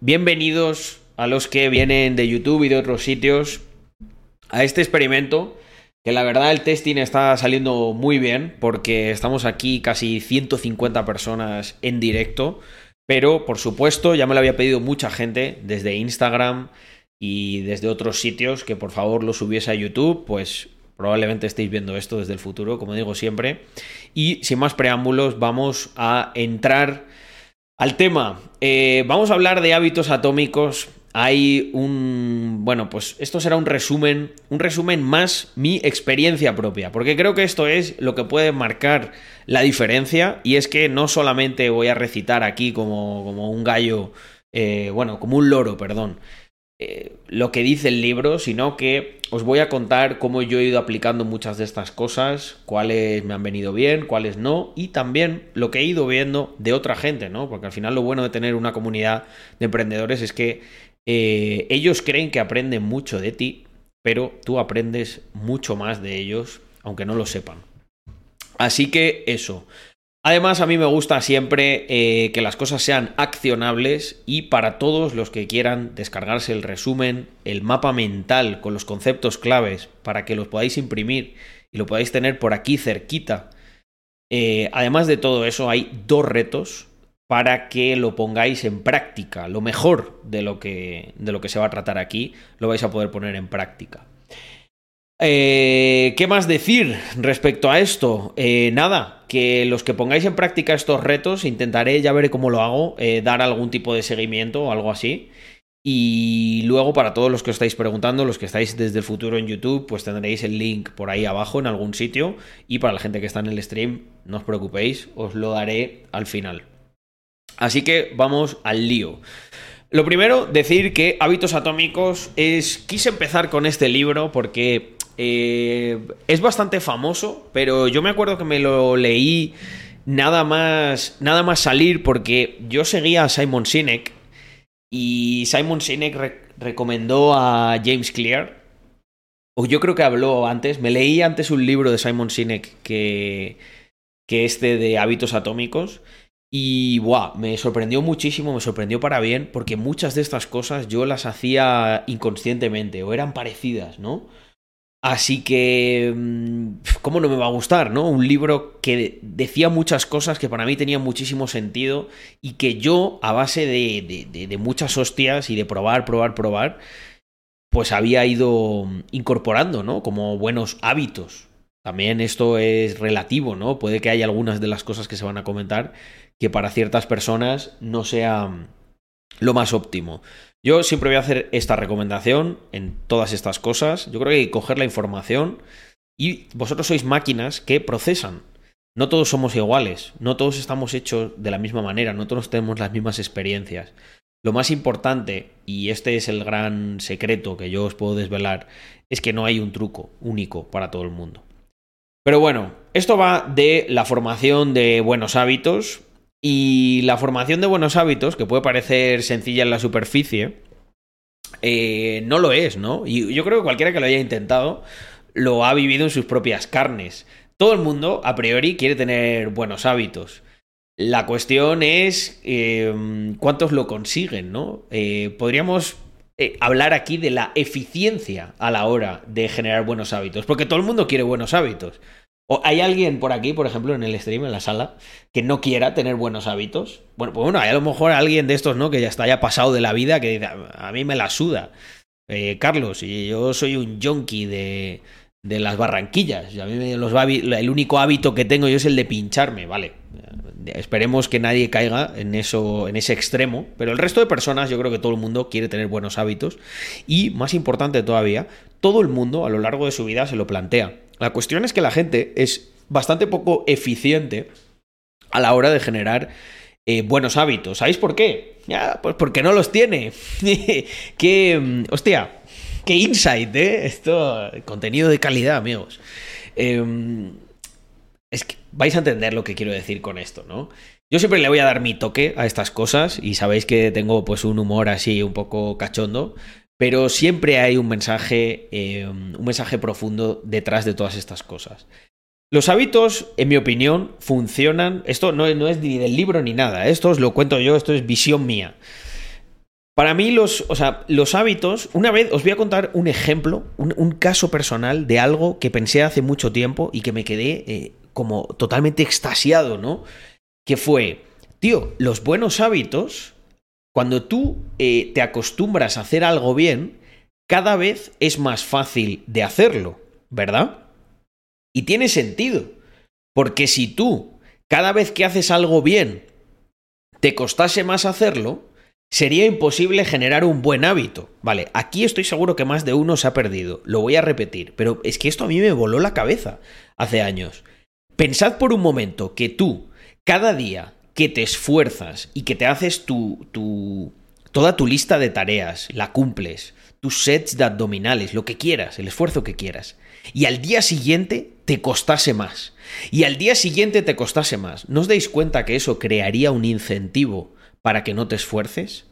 bienvenidos a los que vienen de YouTube y de otros sitios a este experimento. Que la verdad el testing está saliendo muy bien porque estamos aquí casi 150 personas en directo. Pero por supuesto ya me lo había pedido mucha gente desde Instagram y desde otros sitios que por favor lo subiese a YouTube. Pues probablemente estéis viendo esto desde el futuro, como digo siempre. Y sin más preámbulos vamos a entrar al tema. Eh, vamos a hablar de hábitos atómicos hay un... Bueno, pues esto será un resumen, un resumen más mi experiencia propia, porque creo que esto es lo que puede marcar la diferencia y es que no solamente voy a recitar aquí como, como un gallo, eh, bueno, como un loro, perdón, eh, lo que dice el libro, sino que os voy a contar cómo yo he ido aplicando muchas de estas cosas, cuáles me han venido bien, cuáles no, y también lo que he ido viendo de otra gente, ¿no? Porque al final lo bueno de tener una comunidad de emprendedores es que eh, ellos creen que aprenden mucho de ti, pero tú aprendes mucho más de ellos, aunque no lo sepan. Así que eso. Además, a mí me gusta siempre eh, que las cosas sean accionables y para todos los que quieran descargarse el resumen, el mapa mental con los conceptos claves para que los podáis imprimir y lo podáis tener por aquí cerquita. Eh, además de todo eso, hay dos retos para que lo pongáis en práctica. Lo mejor de lo que, de lo que se va a tratar aquí lo vais a poder poner en práctica. Eh, ¿Qué más decir respecto a esto? Eh, nada, que los que pongáis en práctica estos retos, intentaré, ya veré cómo lo hago, eh, dar algún tipo de seguimiento o algo así. Y luego, para todos los que os estáis preguntando, los que estáis desde el futuro en YouTube, pues tendréis el link por ahí abajo en algún sitio. Y para la gente que está en el stream, no os preocupéis, os lo daré al final. Así que vamos al lío. Lo primero, decir que Hábitos Atómicos es... Quise empezar con este libro porque eh, es bastante famoso, pero yo me acuerdo que me lo leí nada más, nada más salir porque yo seguía a Simon Sinek y Simon Sinek recomendó a James Clear. O yo creo que habló antes, me leí antes un libro de Simon Sinek que, que este de Hábitos Atómicos. Y buah, me sorprendió muchísimo, me sorprendió para bien, porque muchas de estas cosas yo las hacía inconscientemente o eran parecidas, ¿no? Así que, mm, ¿cómo no me va a gustar, no? Un libro que decía muchas cosas que para mí tenían muchísimo sentido y que yo, a base de, de, muchas hostias y de probar, probar, probar, pues había ido incorporando, ¿no? Como buenos hábitos. También esto es relativo, ¿no? Puede que haya algunas de las cosas que se van a comentar que para ciertas personas no sea lo más óptimo. Yo siempre voy a hacer esta recomendación en todas estas cosas. Yo creo que hay que coger la información y vosotros sois máquinas que procesan. No todos somos iguales, no todos estamos hechos de la misma manera, no todos tenemos las mismas experiencias. Lo más importante, y este es el gran secreto que yo os puedo desvelar, es que no hay un truco único para todo el mundo. Pero bueno, esto va de la formación de buenos hábitos, y la formación de buenos hábitos, que puede parecer sencilla en la superficie, eh, no lo es, ¿no? Y yo creo que cualquiera que lo haya intentado lo ha vivido en sus propias carnes. Todo el mundo, a priori, quiere tener buenos hábitos. La cuestión es em, cuántos lo consiguen, ¿no? Eh, podríamos eh, hablar aquí de la eficiencia a la hora de generar buenos hábitos, porque todo el mundo quiere buenos hábitos. ¿O hay alguien por aquí, por ejemplo, en el stream, en la sala, que no quiera tener buenos hábitos? Bueno, pues bueno, hay a lo mejor alguien de estos, ¿no? Que ya está haya pasado de la vida, que dice, a mí me la suda. Eh, Carlos, y yo soy un junkie de, de las barranquillas. Y a mí los, el único hábito que tengo yo es el de pincharme, vale. Esperemos que nadie caiga en eso, en ese extremo, pero el resto de personas, yo creo que todo el mundo quiere tener buenos hábitos y, más importante todavía, todo el mundo a lo largo de su vida se lo plantea. La cuestión es que la gente es bastante poco eficiente a la hora de generar eh, buenos hábitos. ¿Sabéis por qué? Ya, pues porque no los tiene. qué, mm, hostia, qué insight, ¿eh? Esto, contenido de calidad, amigos. Em, es que vais a entender lo que quiero decir con esto, ¿no? Yo siempre le voy a dar mi toque a estas cosas y sabéis que tengo pues un humor así un poco cachondo, pero siempre hay un mensaje, eh, un mensaje profundo detrás de todas estas cosas. Los hábitos, en mi opinión, funcionan. Esto no, es ni del libro ni nada. Esto os lo cuento yo, esto es visión mía. Para mí, los, o sea, los hábitos, una vez os voy a contar un ejemplo, un, caso personal de algo que pensé hace mucho tiempo y que me quedé eh, como totalmente extasiado, ¿no? Que fue, tío, los buenos hábitos, cuando tú eh, te acostumbras a hacer algo bien, cada vez es más fácil de hacerlo, ¿verdad? Y tiene sentido, porque si tú, cada vez que haces algo bien, te costase más hacerlo, sería imposible generar un buen hábito. Vale, aquí estoy seguro que más de uno se ha perdido, lo voy a repetir, pero es que esto a mí me voló la cabeza hace años. Pensad por un momento que tú, cada día que te esfuerzas y que te haces tu, tu, toda tu lista de tareas, la cumples, tus sets de abdominales, lo que quieras, el esfuerzo que quieras, y al día siguiente te costase más, y al día siguiente te costase más, ¿no os dais cuenta que eso crearía un incentivo para que no te esfuerces?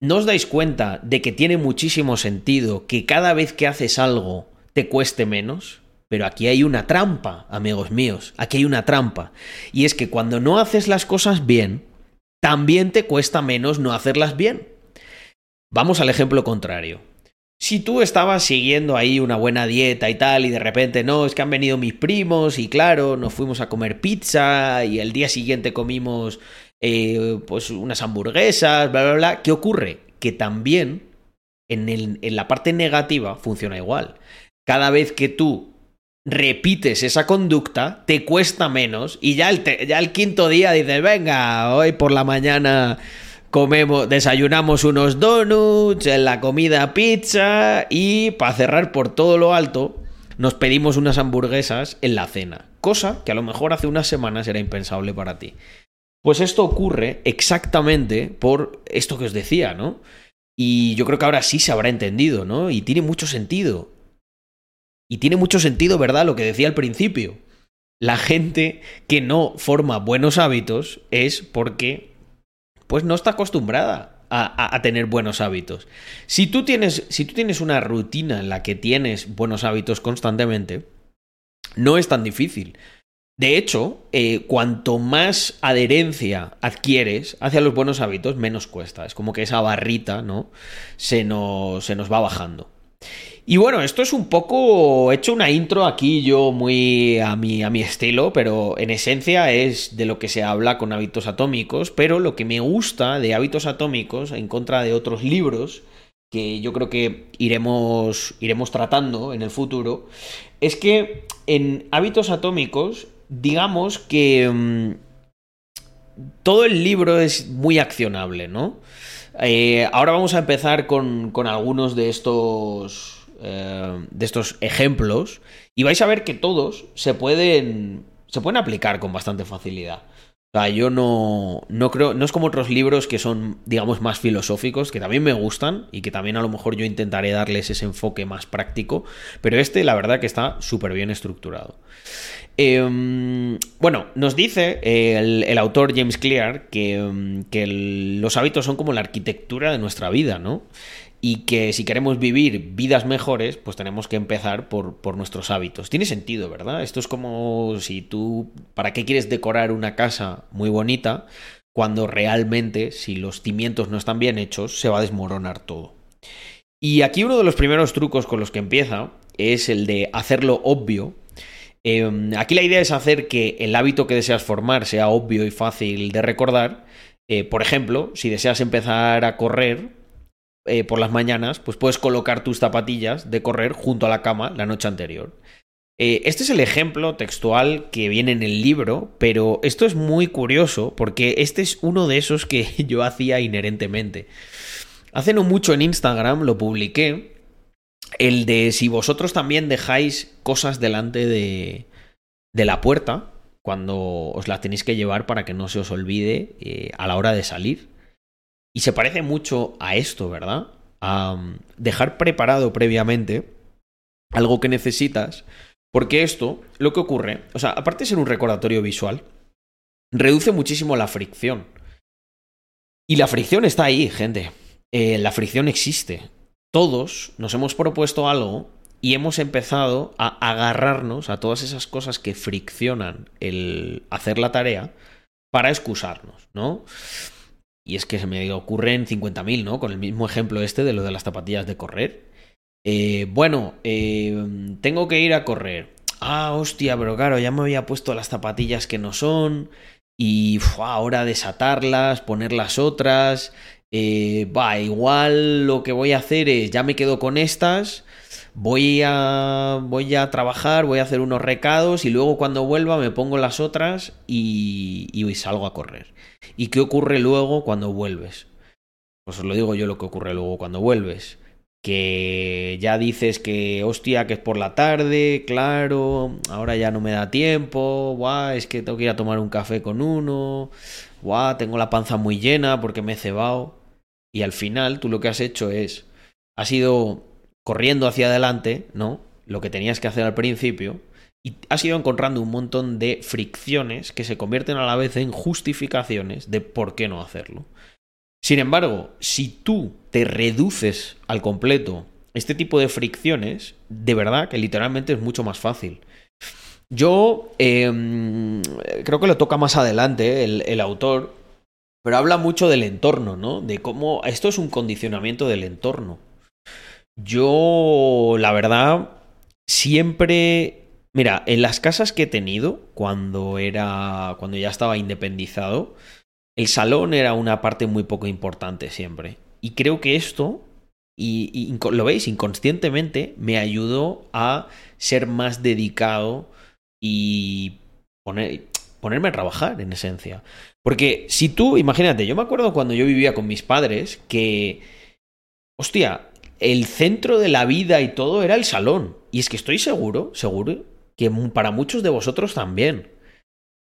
¿No os dais cuenta de que tiene muchísimo sentido que cada vez que haces algo te cueste menos? Pero aquí hay una trampa, amigos míos, aquí hay una trampa. Y es que cuando no haces las cosas bien, también te cuesta menos no hacerlas bien. Vamos al ejemplo contrario. Si tú estabas siguiendo ahí una buena dieta y tal, y de repente no, es que han venido mis primos, y claro, nos fuimos a comer pizza, y el día siguiente comimos eh, pues unas hamburguesas, bla, bla, bla, ¿qué ocurre? Que también en, en la parte negativa funciona igual. Cada vez que tú repites esa conducta, te cuesta menos y ya el, quinto día dices, venga, hoy por la mañana comemos, desayunamos unos donuts, en la comida pizza y para cerrar por todo lo alto nos pedimos unas hamburguesas en la cena, cosa que a lo mejor hace unas semanas era impensable para ti. Pues esto ocurre exactamente por esto que os decía, ¿no? Y yo creo que ahora sí se habrá entendido, ¿no? Y tiene mucho sentido. Y tiene mucho sentido, ¿verdad? Lo que decía al principio. La gente que no forma buenos hábitos es porque pues no está acostumbrada a, tener buenos hábitos. Si tú, tienes, si tú tienes una rutina en la que tienes buenos hábitos constantemente, no es tan difícil. De hecho, eh, cuanto más adherencia adquieres hacia los buenos hábitos, menos cuesta. Es como que esa barrita, ¿no? Se nos, se nos va bajando. Y bueno, esto es un poco. He hecho una intro aquí yo muy a mi, a mi estilo, pero en esencia es de lo que se habla con hábitos atómicos. Pero lo que me gusta de hábitos atómicos, en contra de otros libros, que yo creo que iremos, iremos tratando en el futuro, es que en hábitos atómicos, digamos que mm, todo el libro es muy accionable, ¿no? Eh, ahora vamos a empezar con, con algunos de estos eh, de estos ejemplos y vais a ver que todos se pueden, se pueden aplicar con bastante facilidad. O sea, yo no, no creo, no es como otros libros que son, digamos, más filosóficos, que también me gustan y que también a lo mejor yo intentaré darles ese enfoque más práctico, pero este, la verdad, que está súper bien estructurado. Em, bueno, nos dice el, autor James Clear que, que los hábitos son como la arquitectura de nuestra vida, ¿no? Y que si queremos vivir vidas mejores, pues tenemos que empezar por, por, nuestros hábitos. Tiene sentido, ¿verdad? Esto es como si tú, ¿para qué quieres decorar una casa muy bonita cuando realmente, si los cimientos no están bien hechos, se va a desmoronar todo? Y aquí uno de los primeros trucos con los que empieza es el de hacerlo obvio. Em, aquí la idea es hacer que el hábito que deseas formar sea obvio y fácil de recordar. Eh, por ejemplo, si deseas empezar a correr, eh, por las mañanas, pues puedes colocar tus zapatillas de correr junto a la cama la noche anterior. Eh, este es el ejemplo textual que viene en el libro, pero esto es muy curioso porque este es uno de esos que yo hacía inherentemente. Hace no mucho en Instagram lo publiqué, el de si vosotros también dejáis cosas delante de, de la puerta cuando os las tenéis que llevar para que no se os olvide eh, a la hora de salir. Y se parece mucho a esto, ¿verdad? A um, dejar preparado previamente algo que necesitas, porque esto, lo que ocurre, o sea, aparte de ser un recordatorio visual, reduce muchísimo la fricción. Y la fricción está ahí, gente. Eh, la fricción existe. Todos nos hemos propuesto algo y hemos empezado a agarrarnos a todas esas cosas que friccionan el hacer la tarea para excusarnos, ¿no? Y es que se me ocurren 50.000, ¿no? Con el mismo ejemplo este de lo de las zapatillas de correr. Eh, bueno, eh, tengo que ir a correr. Ah, hostia, pero claro, ya me había puesto las zapatillas que no son. Y ahora desatarlas, poner las otras. Eh, va, igual lo que voy a hacer es, ya me quedo con estas voy a, voy a trabajar, voy a hacer unos recados y luego cuando vuelva me pongo las otras y, y salgo a correr. ¿Y qué ocurre luego cuando vuelves? Pues os lo digo yo lo que ocurre luego cuando vuelves. Que ya dices que, hostia, que es por la tarde, claro, ahora ya no me da tiempo, guau, es que tengo que ir a tomar un café con uno, guau, tengo la panza muy llena porque me he cebado. Y al final tú lo que has hecho es, ha sido corriendo hacia adelante, ¿no? Lo que tenías que hacer al principio, y has ido encontrando un montón de fricciones que se convierten a la vez en justificaciones de por qué no hacerlo. Sin embargo, si tú te reduces al completo este tipo de fricciones, de verdad que literalmente es mucho más fácil. Yo em, creo que lo toca más adelante el, el autor, pero habla mucho del entorno, ¿no? De cómo esto es un condicionamiento del entorno. Yo, la verdad, siempre. Mira, en las casas que he tenido, cuando era. cuando ya estaba independizado, el salón era una parte muy poco importante siempre. Y creo que esto, y, lo veis, inconscientemente, me ayudó a ser más dedicado y poner, ponerme a trabajar, en esencia. Porque si tú, imagínate, yo me acuerdo cuando yo vivía con mis padres que. Hostia, el centro de la vida y todo era el salón. Y es que estoy seguro, seguro, que para muchos de vosotros también.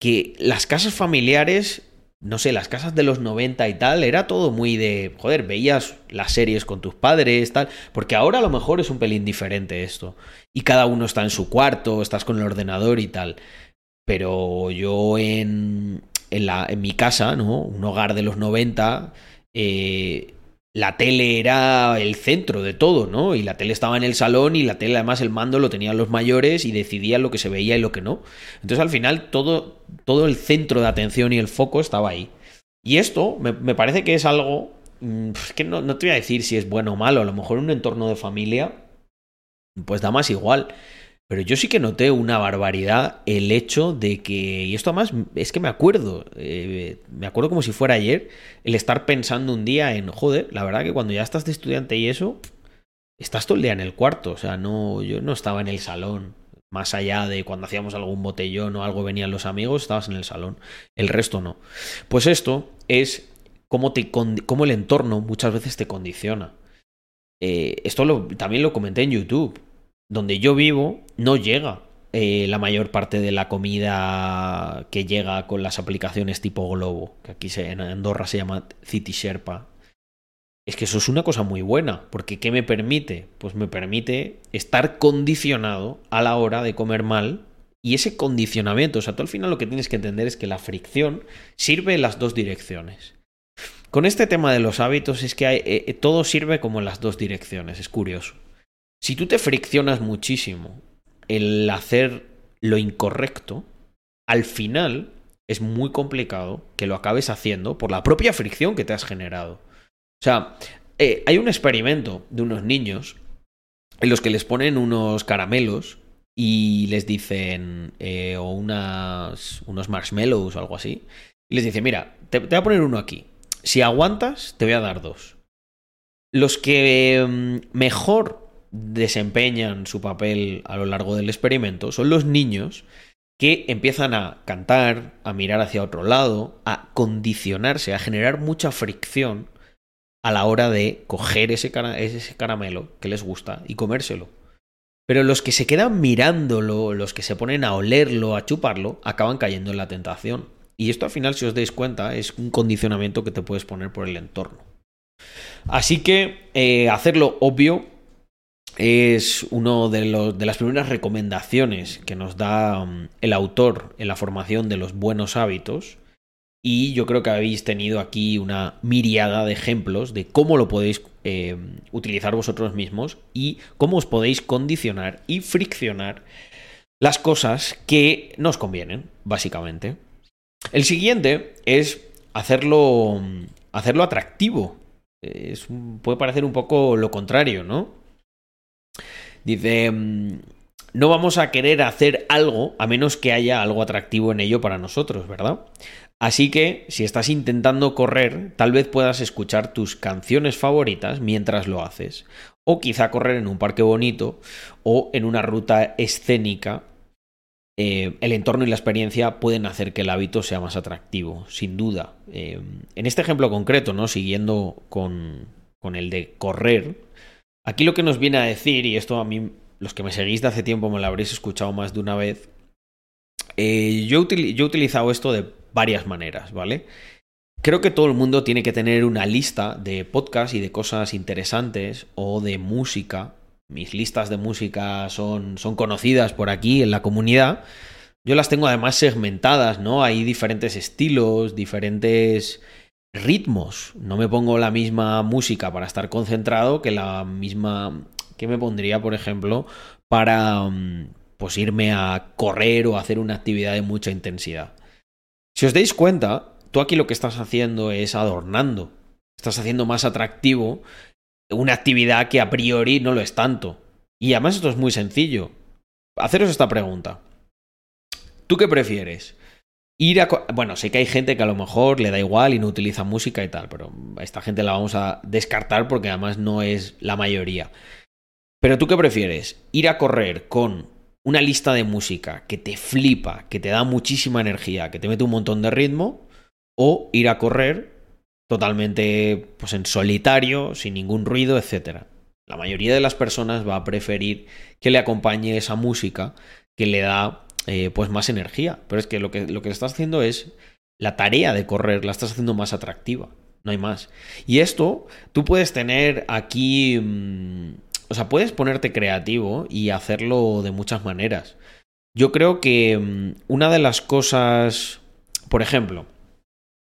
Que las casas familiares, no sé, las casas de los 90 y tal, era todo muy de, joder, veías las series con tus padres, tal, porque ahora a lo mejor es un pelín diferente esto. Y cada uno está en su cuarto, estás con el ordenador y tal. Pero yo en, en, la, en mi casa, ¿no? Un hogar de los 90, eh, la tele era el centro de todo, ¿no? Y la tele estaba en el salón y la tele además el mando lo tenían los mayores y decidían lo que se veía y lo que no. Entonces al final todo, todo el centro de atención y el foco estaba ahí. Y esto me, parece que es algo mm, que no, no, te voy a decir si es bueno o malo, a lo mejor en un entorno de familia pues da más igual. Pero yo sí que noté una barbaridad el hecho de que, y esto además es que me acuerdo, eh, me acuerdo como si fuera ayer, el estar pensando un día en, joder, la verdad que cuando ya estás de estudiante y eso, estás todo el día en el cuarto, o sea, no, yo no estaba en el salón, más allá de cuando hacíamos algún botellón o algo venían los amigos, estabas en el salón, el resto no. Pues esto es cómo, te, cómo el entorno muchas veces te condiciona. Eh, esto lo, también lo comenté en YouTube donde yo vivo no llega eh, la mayor parte de la comida que llega con las aplicaciones tipo Globo, que aquí en Andorra se llama City Sherpa. Es que eso es una cosa muy buena, porque ¿qué me permite? Pues me permite estar condicionado a la hora de comer mal y ese condicionamiento, o sea, tú al final lo que tienes que entender es que la fricción sirve en las dos direcciones. Con este tema de los hábitos es que hay, eh, todo sirve como en las dos direcciones, es curioso. Si tú te friccionas muchísimo el hacer lo incorrecto, al final es muy complicado que lo acabes haciendo por la propia fricción que te has generado. O sea, eh, hay un experimento de unos niños en los que les ponen unos caramelos y les dicen, eh, o unas, unos marshmallows o algo así, y les dicen, mira, te, te voy a poner uno aquí. Si aguantas, te voy a dar dos. Los que mm, mejor desempeñan su papel a lo largo del experimento son los niños que empiezan a cantar, a mirar hacia otro lado, a condicionarse, a generar mucha fricción a la hora de coger ese, ese caramelo que les gusta y comérselo. Pero los que se quedan mirándolo, los que se ponen a olerlo, a chuparlo, acaban cayendo en la tentación. Y esto al final, si os dais cuenta, es un condicionamiento que te puedes poner por el entorno. Así que eh, hacerlo obvio es una de, de las primeras recomendaciones que nos da mm, el autor en la formación de los buenos hábitos. Y yo creo que habéis tenido aquí una miriada de ejemplos de cómo lo podéis eh, utilizar vosotros mismos y cómo os podéis condicionar y friccionar las cosas que nos convienen, básicamente. El siguiente es hacerlo mm, hacerlo atractivo. puede parecer un poco lo contrario, ¿no? Dice, mm, no vamos a querer hacer algo a menos que haya algo atractivo en ello para nosotros, ¿verdad? Así que, si estás intentando correr, tal vez puedas escuchar tus canciones favoritas mientras lo haces. O quizá correr en un parque bonito o en una ruta escénica. Eh, el entorno y la experiencia pueden hacer que el hábito sea más atractivo, sin duda. Eh, en este ejemplo concreto, ¿no? Siguiendo con, con el de correr, aquí lo que nos viene a decir, y esto a mí los que me seguís de hace tiempo me lo habréis escuchado más de una vez. Eh, yo, he utilizado esto de varias maneras, ¿vale? Creo que todo el mundo tiene que tener una lista de podcasts y de cosas interesantes o de música. Mis listas de música son, son conocidas por aquí en la comunidad. Yo las tengo además segmentadas, ¿no? Hay diferentes estilos, diferentes ritmos. No me pongo la misma música para estar concentrado que la misma que me pondría, por ejemplo, para mm, pues irme a correr o hacer una actividad de mucha intensidad. Si os dais cuenta, tú aquí lo que estás haciendo es adornando. Estás haciendo más atractivo una actividad que a priori no lo es tanto. Y además esto es muy sencillo. Haceros esta pregunta. ¿Tú qué prefieres? Ir a... Bueno, sé que hay gente que a lo mejor le da igual y no utiliza música y tal, pero a esta gente la vamos a descartar porque además no es la mayoría. Pero tú qué prefieres? Ir a correr con una lista de música que te flipa, que te da muchísima energía, que te mete un montón de ritmo, o ir a correr totalmente pues en solitario, sin ningún ruido, etc. La mayoría de las personas va a preferir que le acompañe esa música que le da eh, pues más energía. Pero es que lo, que lo que estás haciendo es la tarea de correr, la estás haciendo más atractiva. No hay más. Y esto, tú puedes tener aquí... Mm, o sea, puedes ponerte creativo y hacerlo de muchas maneras. Yo creo que mm, una de las cosas, por ejemplo,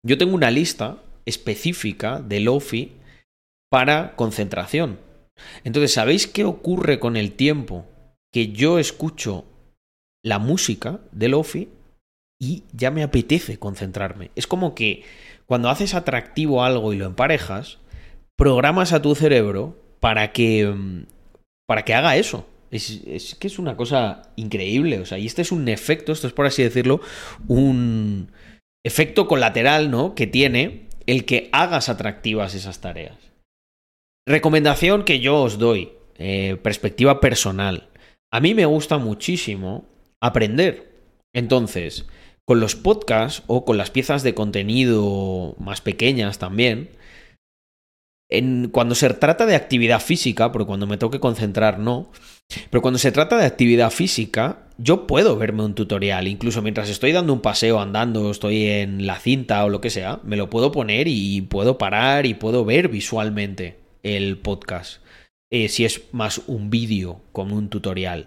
yo tengo una lista específica de Lofi para concentración. Entonces, ¿sabéis qué ocurre con el tiempo? Que yo escucho la música de Lofi y ya me apetece concentrarme. Es como que cuando haces atractivo algo y lo emparejas, programas a tu cerebro para que, mm, para que haga eso. Es, que es una cosa increíble. O sea, y este es un efecto, esto es por así decirlo, un efecto colateral, ¿no? Que tiene el que hagas atractivas esas tareas. Recomendación que yo os doy, eh, perspectiva personal. A mí me gusta muchísimo aprender. Entonces, con los podcasts o con las piezas de contenido más pequeñas también, cuando se trata de actividad física, porque cuando me tengo que concentrar no, pero cuando se trata de actividad física, yo puedo verme un tutorial, incluso mientras estoy dando un paseo andando, estoy en la cinta o lo que sea, me lo puedo poner y puedo parar y puedo ver visualmente el podcast. Eh, si es más un vídeo como un tutorial.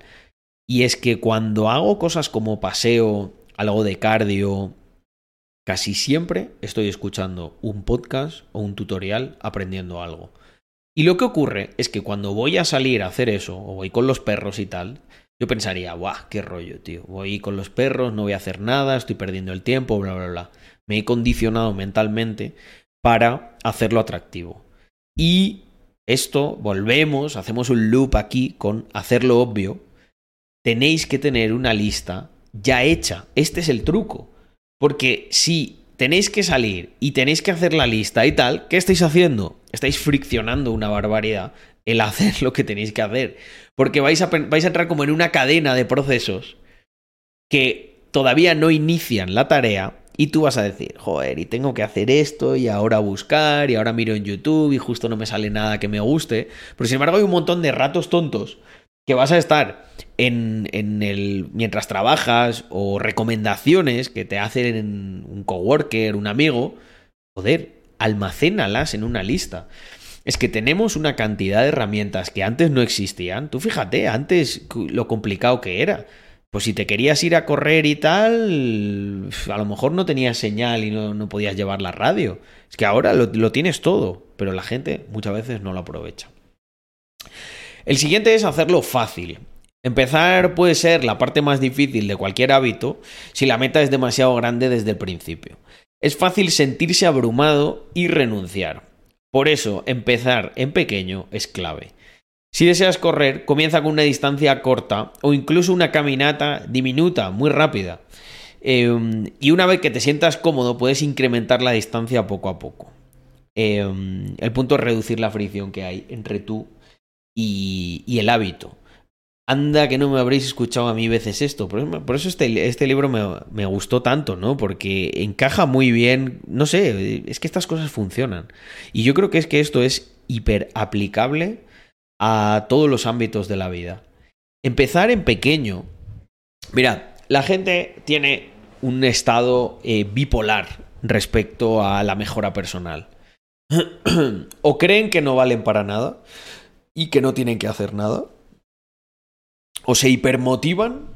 Y es que cuando hago cosas como paseo, algo de cardio, Casi siempre estoy escuchando un podcast o un tutorial aprendiendo algo. Y lo que ocurre es que cuando voy a salir a hacer eso, o voy con los perros y tal, yo pensaría, ¡buah, qué rollo, tío! Voy con los perros, no voy a hacer nada, estoy perdiendo el tiempo, bla, bla, bla. Me he condicionado mentalmente para hacerlo atractivo. Y esto, volvemos, hacemos un loop aquí con hacerlo obvio. Tenéis que tener una lista ya hecha. Este es el truco. Porque si tenéis que salir y tenéis que hacer la lista y tal, ¿qué estáis haciendo? Estáis friccionando una barbaridad el hacer lo que tenéis que hacer. Porque vais a, entrar como en una cadena de procesos que todavía no inician la tarea y tú vas a decir, joder, y tengo que hacer esto, y ahora buscar, y ahora miro en YouTube, y justo no me sale nada que me guste. Pero sin embargo, hay un montón de ratos tontos que vas a estar en, en, el mientras trabajas o recomendaciones que te hacen un coworker, un amigo, joder, almacénalas en una lista. Es que tenemos una cantidad de herramientas que antes no existían. Tú fíjate, antes lo complicado que era. Pues si te querías ir a correr y tal, a lo mejor no tenías señal y no, no podías llevar la radio. Es que ahora lo, lo tienes todo, pero la gente muchas veces no lo aprovecha. El siguiente es hacerlo fácil. Empezar puede ser la parte más difícil de cualquier hábito si la meta es demasiado grande desde el principio. Es fácil sentirse abrumado y renunciar. Por eso, empezar en pequeño es clave. Si deseas correr, comienza con una distancia corta o incluso una caminata diminuta, muy rápida. Em, y una vez que te sientas cómodo, puedes incrementar la distancia poco a poco. Em, el punto es reducir la fricción que hay entre tú y, el hábito. Anda que no me habréis escuchado a mí veces esto. Por eso, este, este, libro me, me, gustó tanto, ¿no? Porque encaja muy bien. No sé, es que estas cosas funcionan. Y yo creo que es que esto es hiper aplicable a todos los ámbitos de la vida. Empezar en pequeño. Mira, la gente tiene un estado eh, bipolar respecto a la mejora personal. o creen que no valen para nada y que no tienen que hacer nada. O se hipermotivan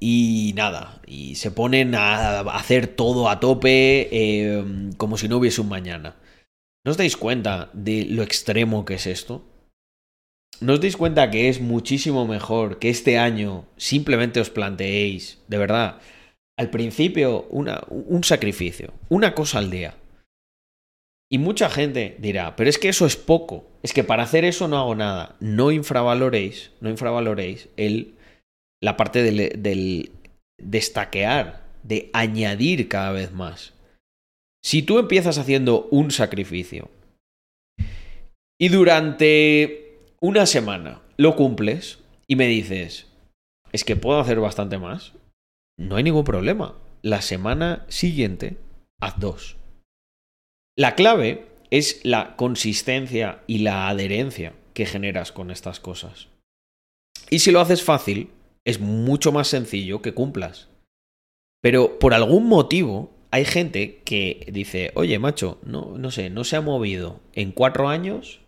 y nada, y se ponen a hacer todo a tope eh, como si no hubiese un mañana. ¿No os dais cuenta de lo extremo que es esto? ¿No os dais cuenta que es muchísimo mejor que este año simplemente os planteéis, de verdad, al principio una, un sacrificio, una cosa al día? Y mucha gente dirá, pero es que eso es poco, es que para hacer eso no hago nada. No infravaloréis, no infravaloréis el, la parte del, del destaquear, de añadir cada vez más. Si tú empiezas haciendo un sacrificio y durante una semana lo cumples y me dices, es que puedo hacer bastante más, no hay ningún problema. La semana siguiente, haz dos. La clave es la consistencia y la adherencia que generas con estas cosas. Y si lo haces fácil, es mucho más sencillo que cumplas. Pero por algún motivo hay gente que dice, oye, macho, no, no sé, no se ha movido en cuatro años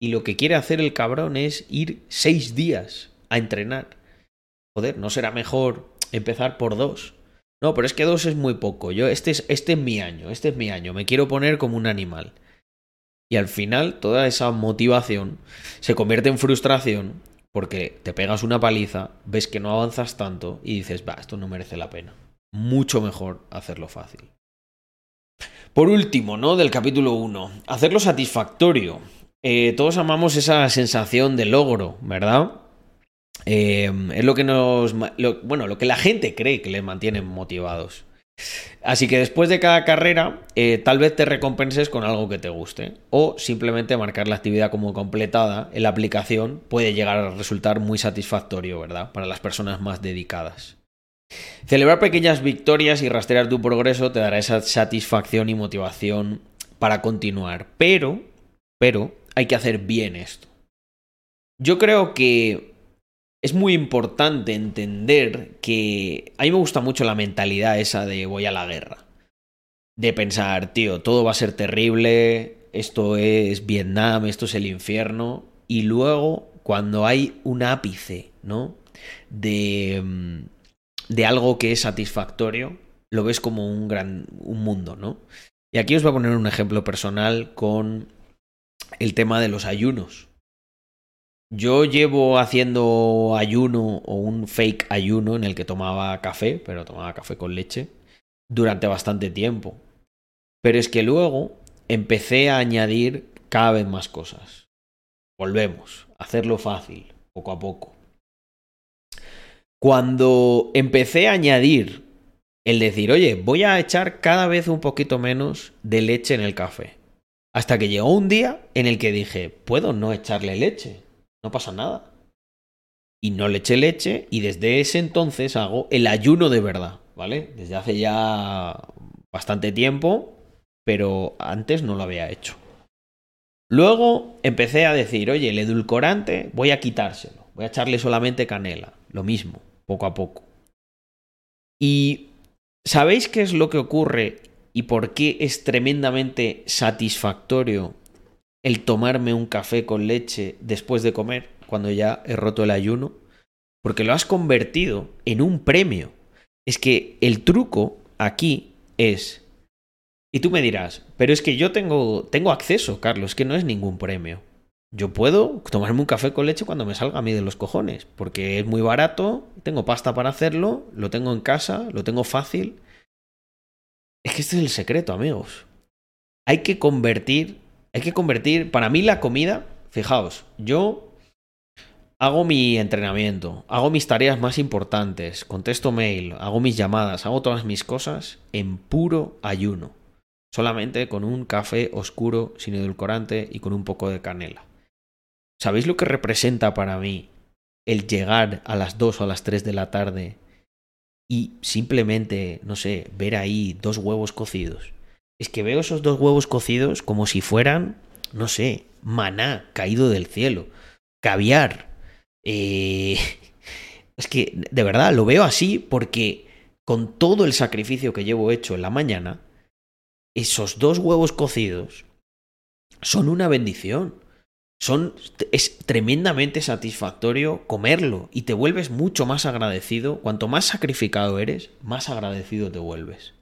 y lo que quiere hacer el cabrón es ir seis días a entrenar. Joder, ¿no será mejor empezar por dos? No, pero es que dos es muy poco. Yo, este es, este es mi año, este es mi año. Me quiero poner como un animal. Y al final, toda esa motivación se convierte en frustración porque te pegas una paliza, ves que no avanzas tanto y dices, va, esto no merece la pena. Mucho mejor hacerlo fácil. Por último, ¿no? Del capítulo 1, hacerlo satisfactorio. Eh, todos amamos esa sensación de logro, ¿verdad? Em, es lo que nos. bueno, lo que la gente cree que les mantiene motivados. Así que después de cada carrera, eh, tal vez te recompenses con algo que te guste. O simplemente marcar la actividad como completada en la aplicación puede llegar a resultar muy satisfactorio, ¿verdad? Para las personas más dedicadas. Celebrar pequeñas victorias y rastrear tu progreso te dará esa satisfacción y motivación para continuar. Pero, pero, hay que hacer bien esto. Yo creo que es muy importante entender que a mí me gusta mucho la mentalidad esa de voy a la guerra. De pensar, tío, todo va a ser terrible, esto es Vietnam, esto es el infierno. Y luego, cuando hay un ápice, ¿no? De, mm, de algo que es satisfactorio, lo ves como un gran un mundo, ¿no? Y aquí os voy a poner un ejemplo personal con el tema de los ayunos. Yo llevo haciendo ayuno o un fake ayuno en el que tomaba café, pero tomaba café con leche, durante bastante tiempo. Pero es que luego empecé a añadir cada vez más cosas. Volvemos, hacerlo fácil, poco a poco. Cuando empecé a añadir el decir, oye, voy a echar cada vez un poquito menos de leche en el café. Hasta que llegó un día en el que dije, puedo no echarle leche no pasa nada. Y no le eché leche y desde ese entonces hago el ayuno de verdad, ¿vale? Desde hace ya bastante tiempo, pero antes no lo había hecho. Luego empecé a decir, oye, el edulcorante voy a quitárselo, voy a echarle solamente canela, lo mismo, poco a poco. Y ¿sabéis qué es lo que ocurre y por qué es tremendamente satisfactorio el tomarme un café con leche después de comer, cuando ya he roto el ayuno, porque lo has convertido en un premio. Es que el truco aquí es... Y tú me dirás, pero es que yo tengo, tengo acceso, Carlos, que no es ningún premio. Yo puedo tomarme un café con leche cuando me salga a mí de los cojones, porque es muy barato, tengo pasta para hacerlo, lo tengo en casa, lo tengo fácil. Es que este es el secreto, amigos. Hay que convertir, hay que convertir, para mí la comida, fijaos, yo hago mi entrenamiento, hago mis tareas más importantes, contesto mail, hago mis llamadas, hago todas mis cosas en puro ayuno. Solamente con un café oscuro, sin edulcorante y con un poco de canela. ¿Sabéis lo que representa para mí el llegar a las 2 o a las 3 de la tarde y simplemente, no sé, ver ahí dos huevos cocidos? Es que veo esos dos huevos cocidos como si fueran, no sé, maná caído del cielo, caviar, eh, es que, de verdad, lo veo así porque con todo el sacrificio que llevo hecho en la mañana, esos dos huevos cocidos son una bendición. Son, es tremendamente satisfactorio comerlo y te vuelves mucho más agradecido. Cuanto más sacrificado eres, más agradecido te vuelves.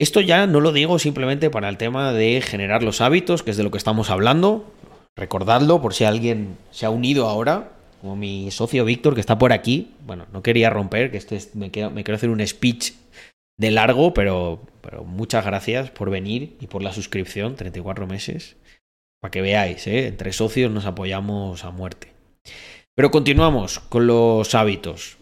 Esto ya no lo digo simplemente para el tema de generar los hábitos, que es de lo que estamos hablando, Recordadlo por si alguien se ha unido ahora, como mi socio Víctor, que está por aquí. Bueno, no quería romper, que este me, quiero, hacer un speech de largo, pero, pero muchas gracias por venir y por la suscripción, 34 meses. Para que veáis, ¿eh? entre socios nos apoyamos a muerte. Pero continuamos con los hábitos.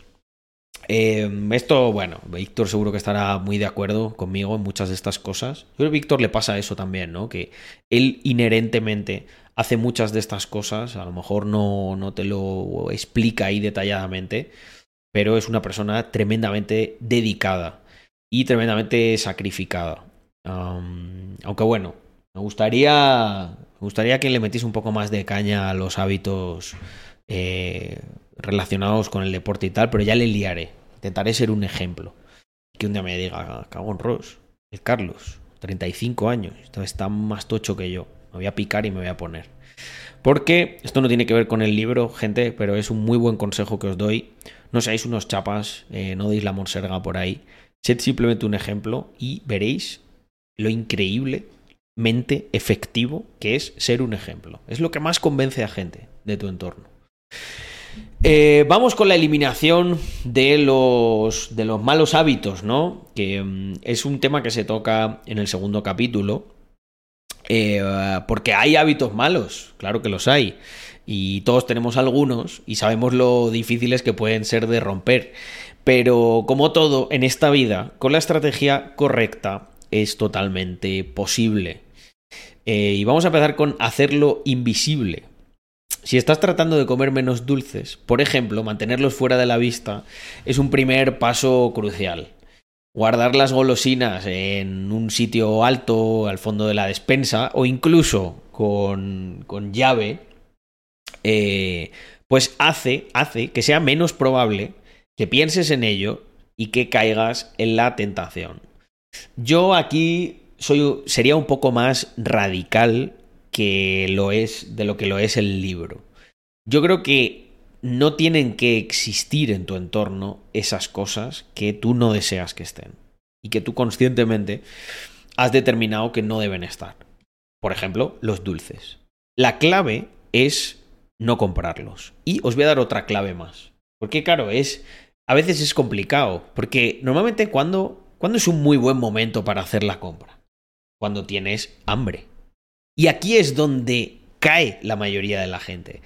Em, esto, bueno, Víctor seguro que estará muy de acuerdo conmigo en muchas de estas cosas. Yo creo que Víctor le pasa eso también, ¿no? Que él inherentemente hace muchas de estas cosas, a lo mejor no, no te lo explica ahí detalladamente, pero es una persona tremendamente dedicada y tremendamente sacrificada. aunque bueno, me gustaría, me gustaría que le metiese un poco más de caña a los hábitos eh, relacionados con el deporte y tal, pero ya le liaré. Intentaré ser un ejemplo. Que un día me diga, cago en Ross, el Carlos, 35 años, está más tocho que yo. Me voy a picar y me voy a poner. Porque esto no tiene que ver con el libro, gente, pero es un muy buen consejo que os doy. No seáis unos chapas, eh, no deis la monserga por ahí. Sed simplemente un ejemplo y veréis lo increíblemente efectivo que es ser un ejemplo. Es lo que más convence a gente de tu entorno. Eh, vamos con la eliminación de los, de los malos hábitos, ¿no? Que mm, es un tema que se toca en el segundo capítulo. Eh, porque hay hábitos malos, claro que los hay. Y todos tenemos algunos y sabemos lo difíciles que pueden ser de romper. Pero como todo en esta vida, con la estrategia correcta es totalmente posible. Eh, y vamos a empezar con hacerlo invisible. Si estás tratando de comer menos dulces, por ejemplo, mantenerlos fuera de la vista es un primer paso crucial guardar las golosinas en un sitio alto al fondo de la despensa o incluso con, con llave, eh, pues hace, hace que sea menos probable que pienses en ello y que caigas en la tentación. Yo aquí soy, sería un poco más radical que lo es de lo que lo es el libro. Yo creo que no tienen que existir en tu entorno esas cosas que tú no deseas que estén y que tú conscientemente has determinado que no deben estar. Por ejemplo, los dulces. La clave es no comprarlos. Y os voy a dar otra clave más. Porque claro, es a veces es complicado, porque normalmente cuando cuando es un muy buen momento para hacer la compra, cuando tienes hambre. Y aquí es donde cae la mayoría de la gente.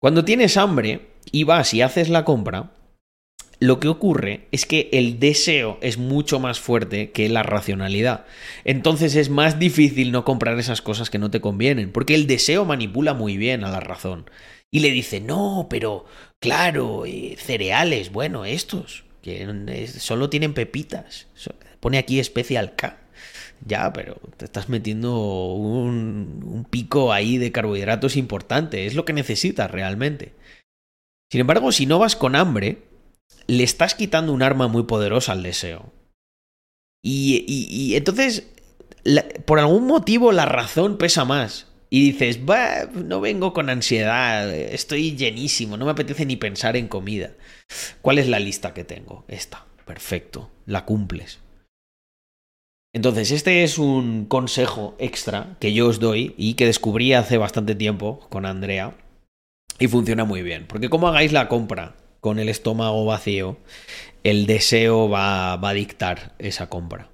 Cuando tienes hambre y vas y haces la compra, lo que ocurre es que el deseo es mucho más fuerte que la racionalidad. Entonces es más difícil no comprar esas cosas que no te convienen, porque el deseo manipula muy bien a la razón. Y le dice, no, pero claro, eh, cereales, bueno, estos, que solo tienen pepitas. Pone aquí especial K. Ya, pero te estás metiendo un, pico ahí de carbohidratos importante. Es lo que necesitas realmente. Sin embargo, si no vas con hambre, le estás quitando un arma muy poderosa al deseo. Y, entonces, por algún motivo, la razón pesa más. Y dices, no vengo con ansiedad, estoy llenísimo, no me apetece ni pensar en comida. ¿Cuál es la lista que tengo? Esta, perfecto, la cumples. Entonces, este es un consejo extra que yo os doy y que descubrí hace bastante tiempo con Andrea y funciona muy bien. Porque como hagáis la compra con el estómago vacío, el deseo va, va a dictar esa compra.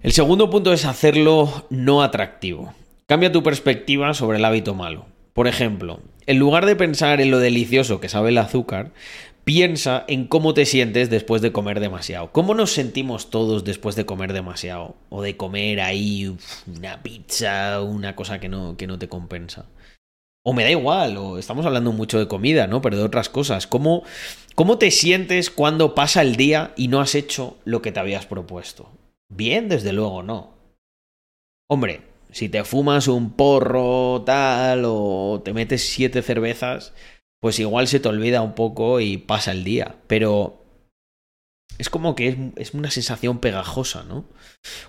El segundo punto es hacerlo no atractivo. Cambia tu perspectiva sobre el hábito malo. Por ejemplo, en lugar de pensar en lo delicioso que sabe el azúcar, piensa en cómo te sientes después de comer demasiado. ¿Cómo nos sentimos todos después de comer demasiado? O de comer ahí una pizza, una cosa que no, que no te compensa. O me da igual, o estamos hablando mucho de comida, ¿no? Pero de otras cosas. ¿Cómo, ¿Cómo te sientes cuando pasa el día y no has hecho lo que te habías propuesto? Bien, desde luego no. Hombre, si te fumas un porro tal o te metes siete cervezas, pues igual se te olvida un poco y pasa el día. Pero es como que es, una sensación pegajosa, ¿no?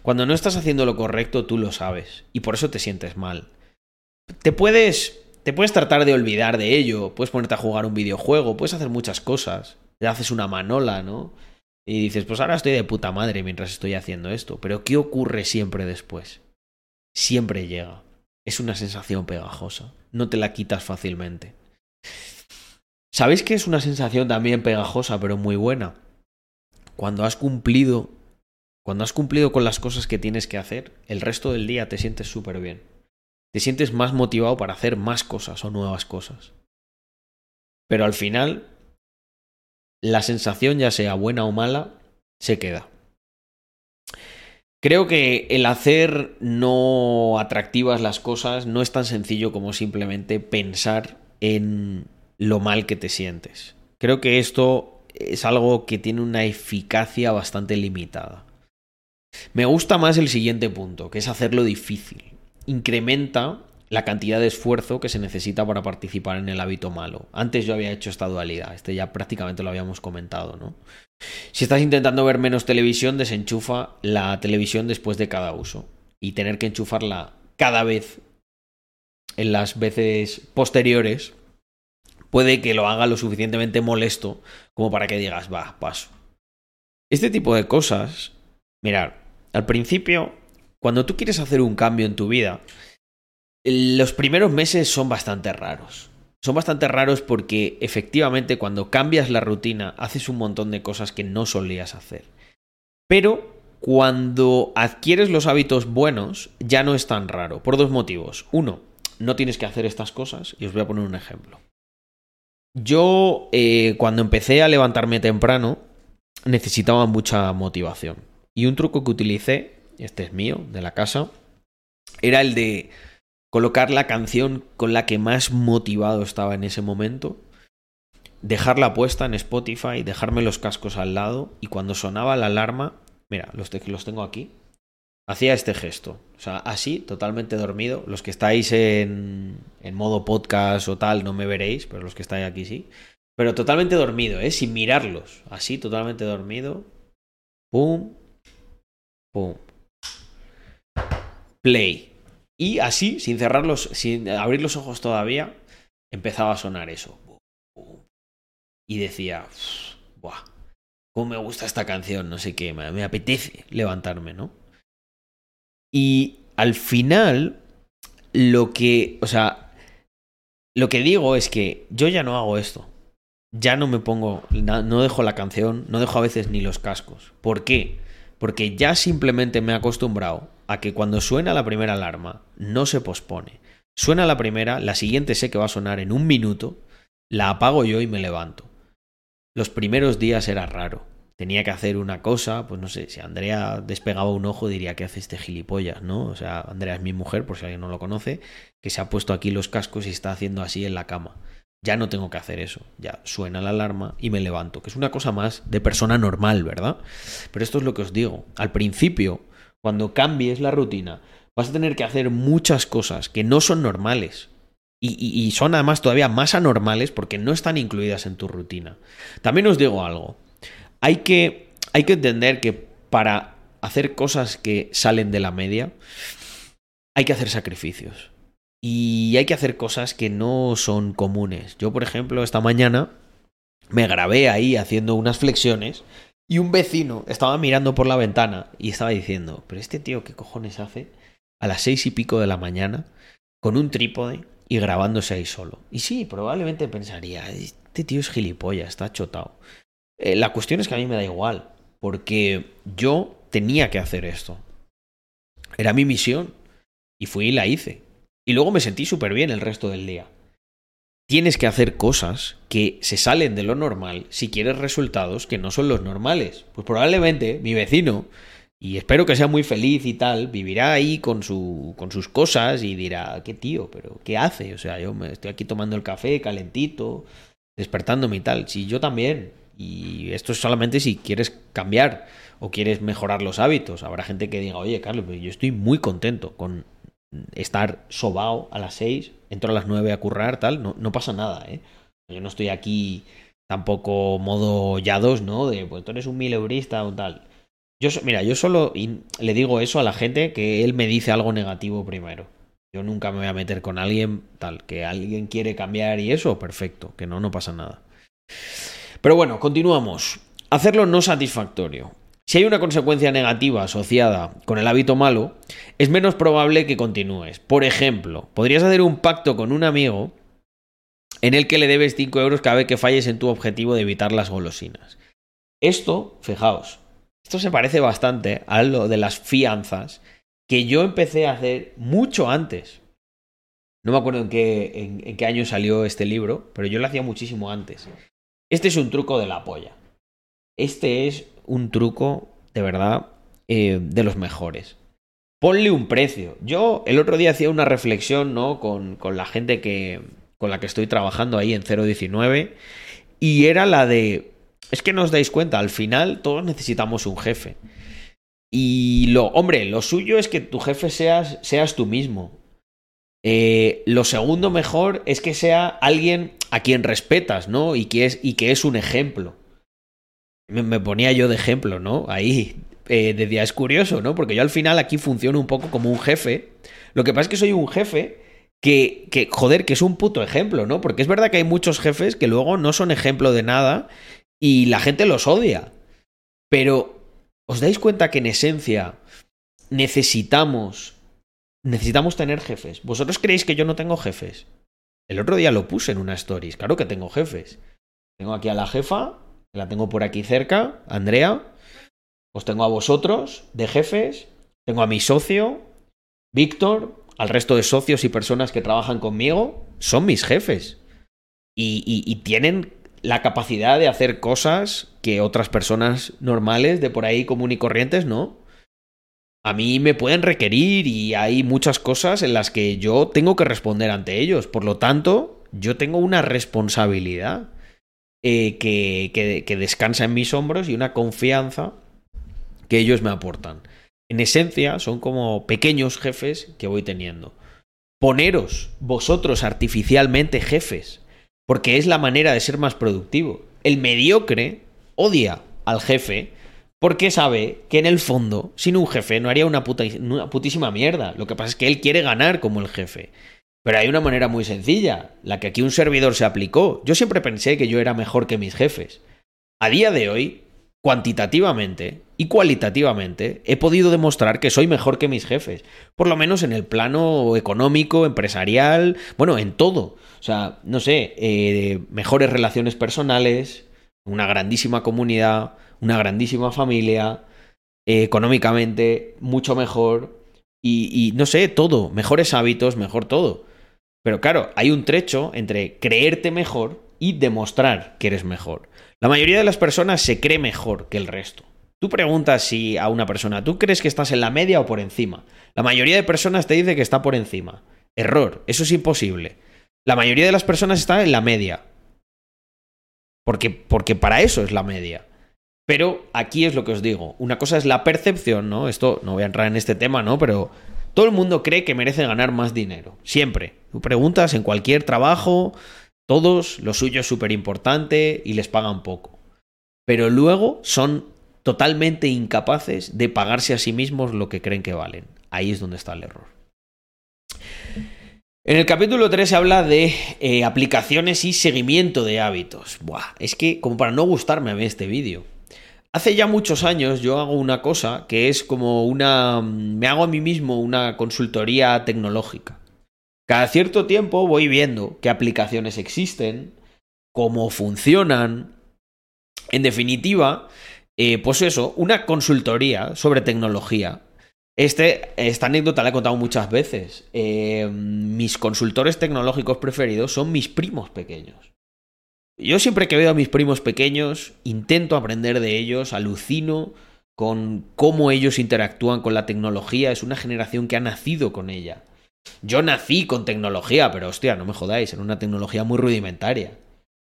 Cuando no estás haciendo lo correcto, tú lo sabes. Y por eso te sientes mal. Te puedes. Te puedes tratar de olvidar de ello. Puedes ponerte a jugar un videojuego. Puedes hacer muchas cosas. Te haces una manola, ¿no? Y dices, pues ahora estoy de puta madre mientras estoy haciendo esto. Pero ¿qué ocurre siempre después? Siempre llega. Es una sensación pegajosa. No te la quitas fácilmente. ¿Sabéis que es una sensación también pegajosa, pero muy buena? Cuando has cumplido, cuando has cumplido con las cosas que tienes que hacer, el resto del día te sientes súper bien. Te sientes más motivado para hacer más cosas o nuevas cosas. Pero al final, la sensación, ya sea buena o mala, se queda. Creo que el hacer no atractivas las cosas no es tan sencillo como simplemente pensar en lo mal que te sientes. Creo que esto es algo que tiene una eficacia bastante limitada. Me gusta más el siguiente punto, que es hacerlo difícil. Incrementa la cantidad de esfuerzo que se necesita para participar en el hábito malo. Antes yo había hecho esta dualidad, este ya prácticamente lo habíamos comentado, ¿no? Si estás intentando ver menos televisión, desenchufa la televisión después de cada uso y tener que enchufarla cada vez en las veces posteriores puede que lo haga lo suficientemente molesto como para que digas, va, paso. Este tipo de cosas, mirar, al principio, cuando tú quieres hacer un cambio en tu vida, los primeros meses son bastante raros. Son bastante raros porque efectivamente cuando cambias la rutina haces un montón de cosas que no solías hacer. Pero cuando adquieres los hábitos buenos ya no es tan raro, por dos motivos. Uno, no tienes que hacer estas cosas y os voy a poner un ejemplo. Yo, eh, cuando empecé a levantarme temprano, necesitaba mucha motivación. Y un truco que utilicé, este es mío, de la casa, era el de colocar la canción con la que más motivado estaba en ese momento, dejarla puesta en Spotify, dejarme los cascos al lado y cuando sonaba la alarma, mira, los, los tengo aquí, hacía este gesto. O sea, así, totalmente dormido. Los que estáis en, modo podcast o tal no me veréis, pero los que estáis aquí sí. Pero totalmente dormido, ¿eh? Sin mirarlos. Así, totalmente dormido. Pum. Pum. Play. Y así, sin cerrarlos, sin abrir los ojos todavía, empezaba a sonar eso. Y decía, ¡buah! ¿Cómo me gusta esta canción? No sé qué, me apetece levantarme, ¿no? Y al final, lo que, o sea, lo que digo es que yo ya no hago esto. Ya no me pongo, no dejo la canción, no dejo a veces ni los cascos. ¿Por qué? Porque ya simplemente me he acostumbrado a que cuando suena la primera alarma, no se pospone. Suena la primera, la siguiente sé que va a sonar en un minuto, la apago yo y me levanto. Los primeros días era raro tenía que hacer una cosa, pues no sé, si Andrea despegaba un ojo diría que hace este gilipollas, ¿no? O sea, Andrea es mi mujer, por si alguien no lo conoce, que se ha puesto aquí los cascos y está haciendo así en la cama. Ya no tengo que hacer eso, ya suena la alarma y me levanto, que es una cosa más de persona normal, ¿verdad? Pero esto es lo que os digo, al principio, cuando cambies la rutina, vas a tener que hacer muchas cosas que no son normales, y, y, son además todavía más anormales porque no están incluidas en tu rutina. También os digo algo, hay que, hay que entender que para hacer cosas que salen de la media, hay que hacer sacrificios. Y hay que hacer cosas que no son comunes. Yo, por ejemplo, esta mañana me grabé ahí haciendo unas flexiones y un vecino estaba mirando por la ventana y estaba diciendo, pero este tío, ¿qué cojones hace a las seis y pico de la mañana con un trípode y grabándose ahí solo? Y sí, probablemente pensaría, este tío es gilipollas, está chotado. Eh, la cuestión es que a mí me da igual, porque yo tenía que hacer esto. Era mi misión. Y fui y la hice. Y luego me sentí súper bien el resto del día. Tienes que hacer cosas que se salen de lo normal si quieres resultados que no son los normales. Pues probablemente mi vecino, y espero que sea muy feliz y tal, vivirá ahí con, su, con sus cosas y dirá, qué tío, pero ¿qué hace? O sea, yo me estoy aquí tomando el café calentito, despertándome y tal. Si yo también. Y esto es solamente si quieres cambiar o quieres mejorar los hábitos. Habrá gente que diga, oye, Carlos, yo estoy muy contento con estar sobao a las 6, entro a las 9 a currar, tal, no, no pasa nada, ¿eh? Yo no estoy aquí tampoco modo ya dos, ¿no? De, pues tú eres un mileurista o tal. Yo, mira, yo solo le digo eso a la gente que él me dice algo negativo primero. Yo nunca me voy a meter con alguien tal, que alguien quiere cambiar y eso, perfecto, que no, no pasa nada. Pero bueno, continuamos. Hacerlo no satisfactorio. Si hay una consecuencia negativa asociada con el hábito malo, es menos probable que continúes. Por ejemplo, podrías hacer un pacto con un amigo en el que le debes 5 euros cada vez que falles en tu objetivo de evitar las golosinas. Esto, fijaos, esto se parece bastante a lo de las fianzas que yo empecé a hacer mucho antes. No me acuerdo en qué, en, qué año salió este libro, pero yo lo hacía muchísimo antes. Este es un truco de la polla. Este es un truco, de verdad, eh, de los mejores. Ponle un precio. Yo el otro día hacía una reflexión, ¿no? Con, con la gente que, con la que estoy trabajando ahí en 019 y era la de, es que no os dais cuenta, al final todos necesitamos un jefe. Y lo, hombre, lo suyo es que tu jefe seas, seas tú mismo. Eh, lo segundo mejor es que sea alguien a quien respetas, ¿no? Y que es, y que es un ejemplo me, ponía yo de ejemplo, ¿no? Ahí, eh, decía, es curioso, ¿no? Porque yo al final aquí funciono un poco como un jefe. Lo que pasa es que soy un jefe que, que, joder, que es un puto ejemplo, ¿no? Porque es verdad que hay muchos jefes que luego no son ejemplo de nada y la gente los odia. Pero, ¿os dais cuenta que en esencia necesitamos, necesitamos tener jefes? ¿Vosotros creéis que yo no tengo jefes? El otro día lo puse en una stories, claro que tengo jefes. Tengo aquí a la jefa, la tengo por aquí cerca, Andrea. Os tengo a vosotros de jefes, tengo a mi socio, Víctor, al resto de socios y personas que trabajan conmigo, son mis jefes. Y, y, tienen la capacidad de hacer cosas que otras personas normales de por ahí común y corrientes no. A mí me pueden requerir y hay muchas cosas en las que yo tengo que responder ante ellos. Por lo tanto, yo tengo una responsabilidad. Eh, que, que, descansa en mis hombros y una confianza que ellos me aportan. En esencia, son como pequeños jefes que voy teniendo. Poneros vosotros artificialmente jefes, porque es la manera de ser más productivo. El mediocre odia al jefe porque sabe que en el fondo, sin un jefe, no haría una, putísima mierda. Lo que pasa es que él quiere ganar como el jefe. Pero hay una manera muy sencilla, la que aquí un servidor se aplicó. Yo siempre pensé que yo era mejor que mis jefes. A día de hoy, cuantitativamente y cualitativamente, he podido demostrar que soy mejor que mis jefes. Por lo menos en el plano económico, empresarial, bueno, en todo. O sea, no sé, eh, mejores relaciones personales, una grandísima comunidad, una grandísima familia, eh, económicamente mucho mejor. y no sé, todo, mejores hábitos, mejor todo. Pero claro, hay un trecho entre creerte mejor y demostrar que eres mejor. La mayoría de las personas se cree mejor que el resto. Tú preguntas si a una persona, ¿tú crees que estás en la media o por encima? La mayoría de personas te dice que está por encima. Error, eso es imposible. La mayoría de las personas está en la media. Porque, porque para eso es la media. Pero aquí es lo que os digo. Una cosa es la percepción, ¿no? Esto no voy a entrar en este tema, ¿no? Pero todo el mundo cree que merece ganar más dinero. Siempre. Tú preguntas en cualquier trabajo, todos, lo suyo es súper importante y les pagan poco. Pero luego son totalmente incapaces de pagarse a sí mismos lo que creen que valen. Ahí es donde está el error. En el capítulo 3 se habla de eh, aplicaciones y seguimiento de hábitos. Buah, es que como para no gustarme a mí este vídeo. Hace ya muchos años yo hago una cosa que es como una... me hago a mí mismo una consultoría tecnológica. Cada cierto tiempo voy viendo qué aplicaciones existen, cómo funcionan. En definitiva, eh, pues eso, una consultoría sobre tecnología. Este, esta anécdota la he contado muchas veces. Eh, mis consultores tecnológicos preferidos son mis primos pequeños. Yo siempre que veo a mis primos pequeños, intento aprender de ellos, alucino con cómo ellos interactúan con la tecnología. Es una generación que ha nacido con ella. Yo nací con tecnología, pero hostia, no me jodáis, era una tecnología muy rudimentaria.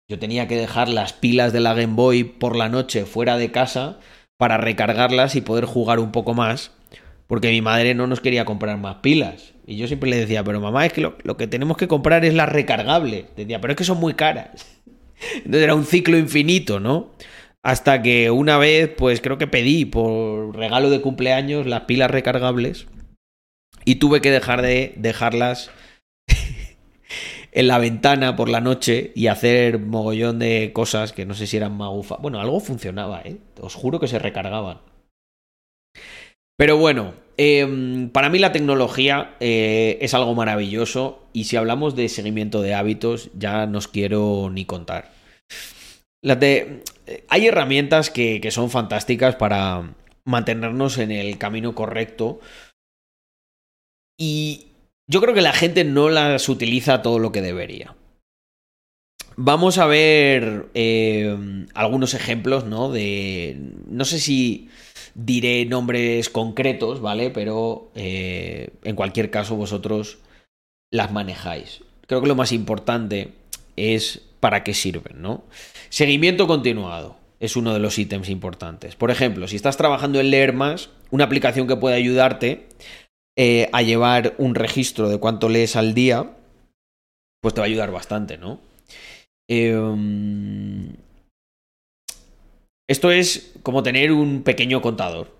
Yo tenía que dejar las pilas de la Game Boy por la noche fuera de casa para recargarlas y poder jugar un poco más, porque mi madre no nos quería comprar más pilas. Y yo siempre le decía, pero mamá, es que lo, que tenemos que comprar es la recargable. Decía, pero es que son muy caras. Entonces era un ciclo infinito, ¿no? Hasta que una vez, pues creo que pedí por regalo de cumpleaños las pilas recargables y tuve que dejar de dejarlas en la ventana por la noche y hacer mogollón de cosas que no sé si eran magufa. Bueno, algo funcionaba, ¿eh? Os juro que se recargaban. Pero bueno, em, para mí la tecnología eh, es algo maravilloso y si hablamos de seguimiento de hábitos ya no os quiero ni contar. Eh, hay herramientas que, que son fantásticas para mantenernos en el camino correcto y yo creo que la gente no las utiliza todo lo que debería. Vamos a ver eh, algunos ejemplos, ¿no? De. No sé si diré nombres concretos, ¿vale? Pero eh, en cualquier caso vosotros las manejáis. Creo que lo más importante es para qué sirven, ¿no? Seguimiento continuado es uno de los ítems importantes. Por ejemplo, si estás trabajando en leer más, una aplicación que puede ayudarte eh, a llevar un registro de cuánto lees al día, pues te va a ayudar bastante, ¿no? Em, esto es como tener un pequeño contador.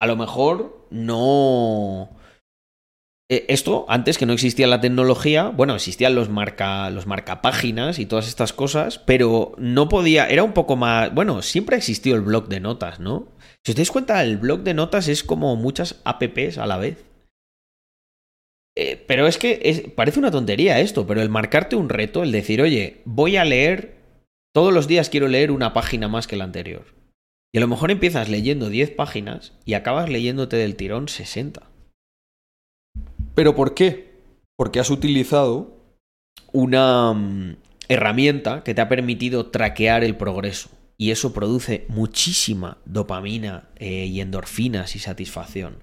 A lo mejor no... Eh, esto, antes que no existía la tecnología, bueno, existían los marca, los marcapáginas y todas estas cosas, pero no podía, era un poco más, bueno, siempre ha existido el blog de notas, ¿no? Si os dais cuenta, el blog de notas es como muchas apps a la vez. Eh, pero es que parece una tontería esto, pero el marcarte un reto, el decir, oye, voy a leer, todos los días quiero leer una página más que la anterior. Y a lo mejor empiezas leyendo 10 páginas y acabas leyéndote del tirón 60. ¿Pero por qué? Porque has utilizado una mm, herramienta que te ha permitido traquear el progreso y eso produce muchísima dopamina eh, y endorfinas y satisfacción.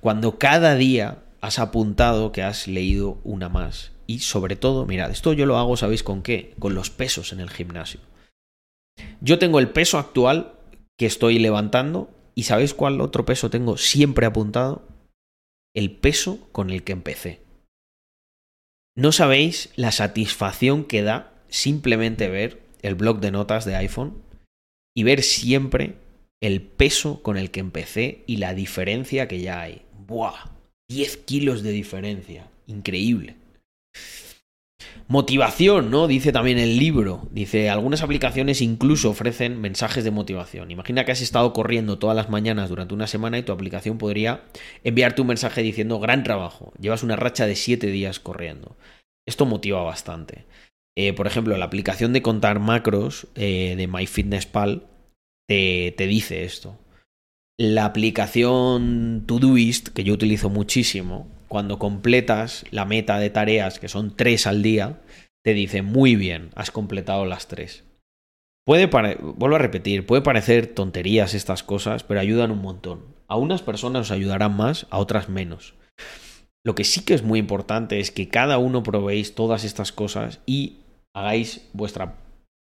Cuando cada día has apuntado que has leído una más. Y sobre todo, mirad, esto yo lo hago, ¿sabéis con qué? Con los pesos en el gimnasio. Yo tengo el peso actual que estoy levantando y ¿sabéis cuál otro peso tengo siempre apuntado? El peso con el que empecé. No sabéis la satisfacción que da simplemente ver el blog de notas de iPhone y ver siempre el peso con el que empecé y la diferencia que ya hay. ¡Buah! 10 kilos de diferencia. Increíble. Motivación, ¿no? Dice también el libro. Dice, algunas aplicaciones incluso ofrecen mensajes de motivación. Imagina que has estado corriendo todas las mañanas durante una semana y tu aplicación podría enviarte un mensaje diciendo, gran trabajo, llevas una racha de 7 días corriendo. Esto motiva bastante. Eh, por ejemplo, la aplicación de contar macros eh, de MyFitnessPal te, te dice esto. La aplicación Todoist, que yo utilizo muchísimo, cuando completas la meta de tareas, que son tres al día, te dice muy bien, has completado las tres. Puede vuelvo a repetir, puede parecer tonterías estas cosas, pero ayudan un montón. A unas personas os ayudarán más, a otras menos. Lo que sí que es muy importante es que cada uno probéis todas estas cosas y hagáis vuestra,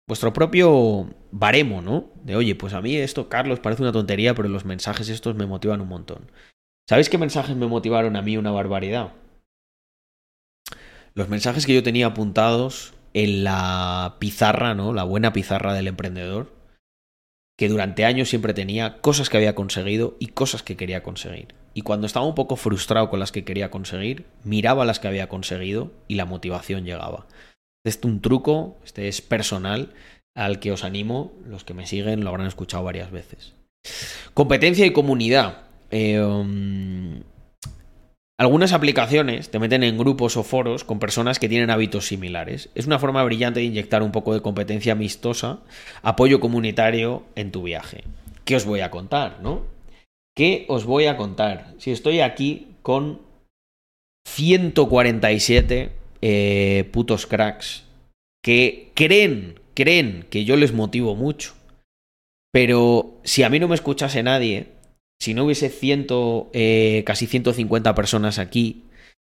vuestro propio baremo, ¿no? De, oye, pues a mí esto, Carlos, parece una tontería, pero los mensajes estos me motivan un montón. ¿Sabéis qué mensajes me motivaron a mí una barbaridad? Los mensajes que yo tenía apuntados en la pizarra, ¿no? La buena pizarra del emprendedor, que durante años siempre tenía cosas que había conseguido y cosas que quería conseguir. Y cuando estaba un poco frustrado con las que quería conseguir, miraba las que había conseguido y la motivación llegaba. Este es un truco, este es personal, al que os animo, los que me siguen lo habrán escuchado varias veces. Competencia y comunidad. Eh, um, Algunas aplicaciones te meten en grupos o foros con personas que tienen hábitos similares. Es una forma brillante de inyectar un poco de competencia amistosa, apoyo comunitario en tu viaje. ¿Qué os voy a contar, no? ¿Qué os voy a contar? Si estoy aquí con 147 eh, putos cracks que creen, creen que yo les motivo mucho. Pero si a mí no me escuchase nadie, si no hubiese ciento, eh, casi 150 personas aquí,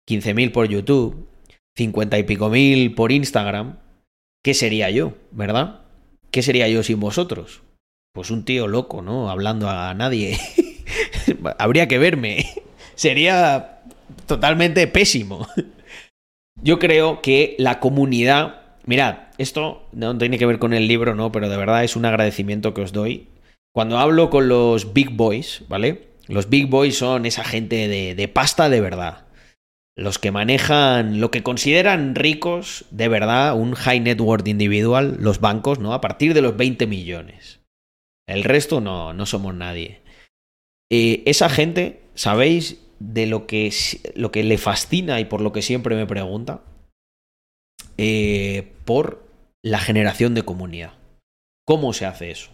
15.000 por YouTube, 50 y pico mil por Instagram, ¿qué sería yo, verdad? ¿Qué sería yo sin vosotros? Pues un tío loco, ¿no? Hablando a nadie. Habría que verme. Sería totalmente pésimo. Yo creo que la comunidad. Mirad, esto no tiene que ver con el libro, ¿no? Pero de verdad es un agradecimiento que os doy cuando hablo con los big boys, ¿vale? Los big boys son esa gente de, pasta de verdad. Los que manejan lo que consideran ricos de verdad, un high net worth individual, los bancos, ¿no? A partir de los 20 millones. El resto no, no somos nadie. Eh, esa gente, ¿sabéis de lo que, lo que le fascina y por lo que siempre me pregunta? Eh, por la generación de comunidad. ¿Cómo se hace eso?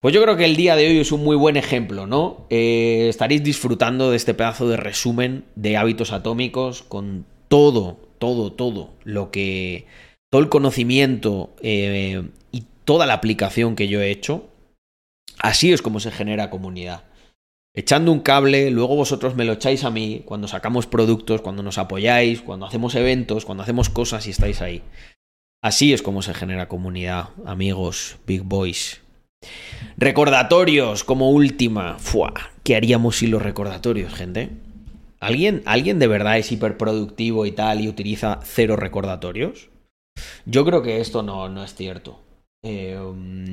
Pues yo creo que el día de hoy es un muy buen ejemplo, ¿no? Eh, estaréis disfrutando de este pedazo de resumen de hábitos atómicos con todo, todo, todo lo que. todo el conocimiento eh, y toda la aplicación que yo he hecho. Así es como se genera comunidad. Echando un cable, luego vosotros me lo echáis a mí cuando sacamos productos, cuando nos apoyáis, cuando hacemos eventos, cuando hacemos cosas y estáis ahí. Así es como se genera comunidad, amigos, big boys. Recordatorios como última. Fua, ¿Qué haríamos sin los recordatorios, gente? ¿Alguien, ¿Alguien de verdad es hiperproductivo y tal y utiliza cero recordatorios? Yo creo que esto no, no es cierto. Eh,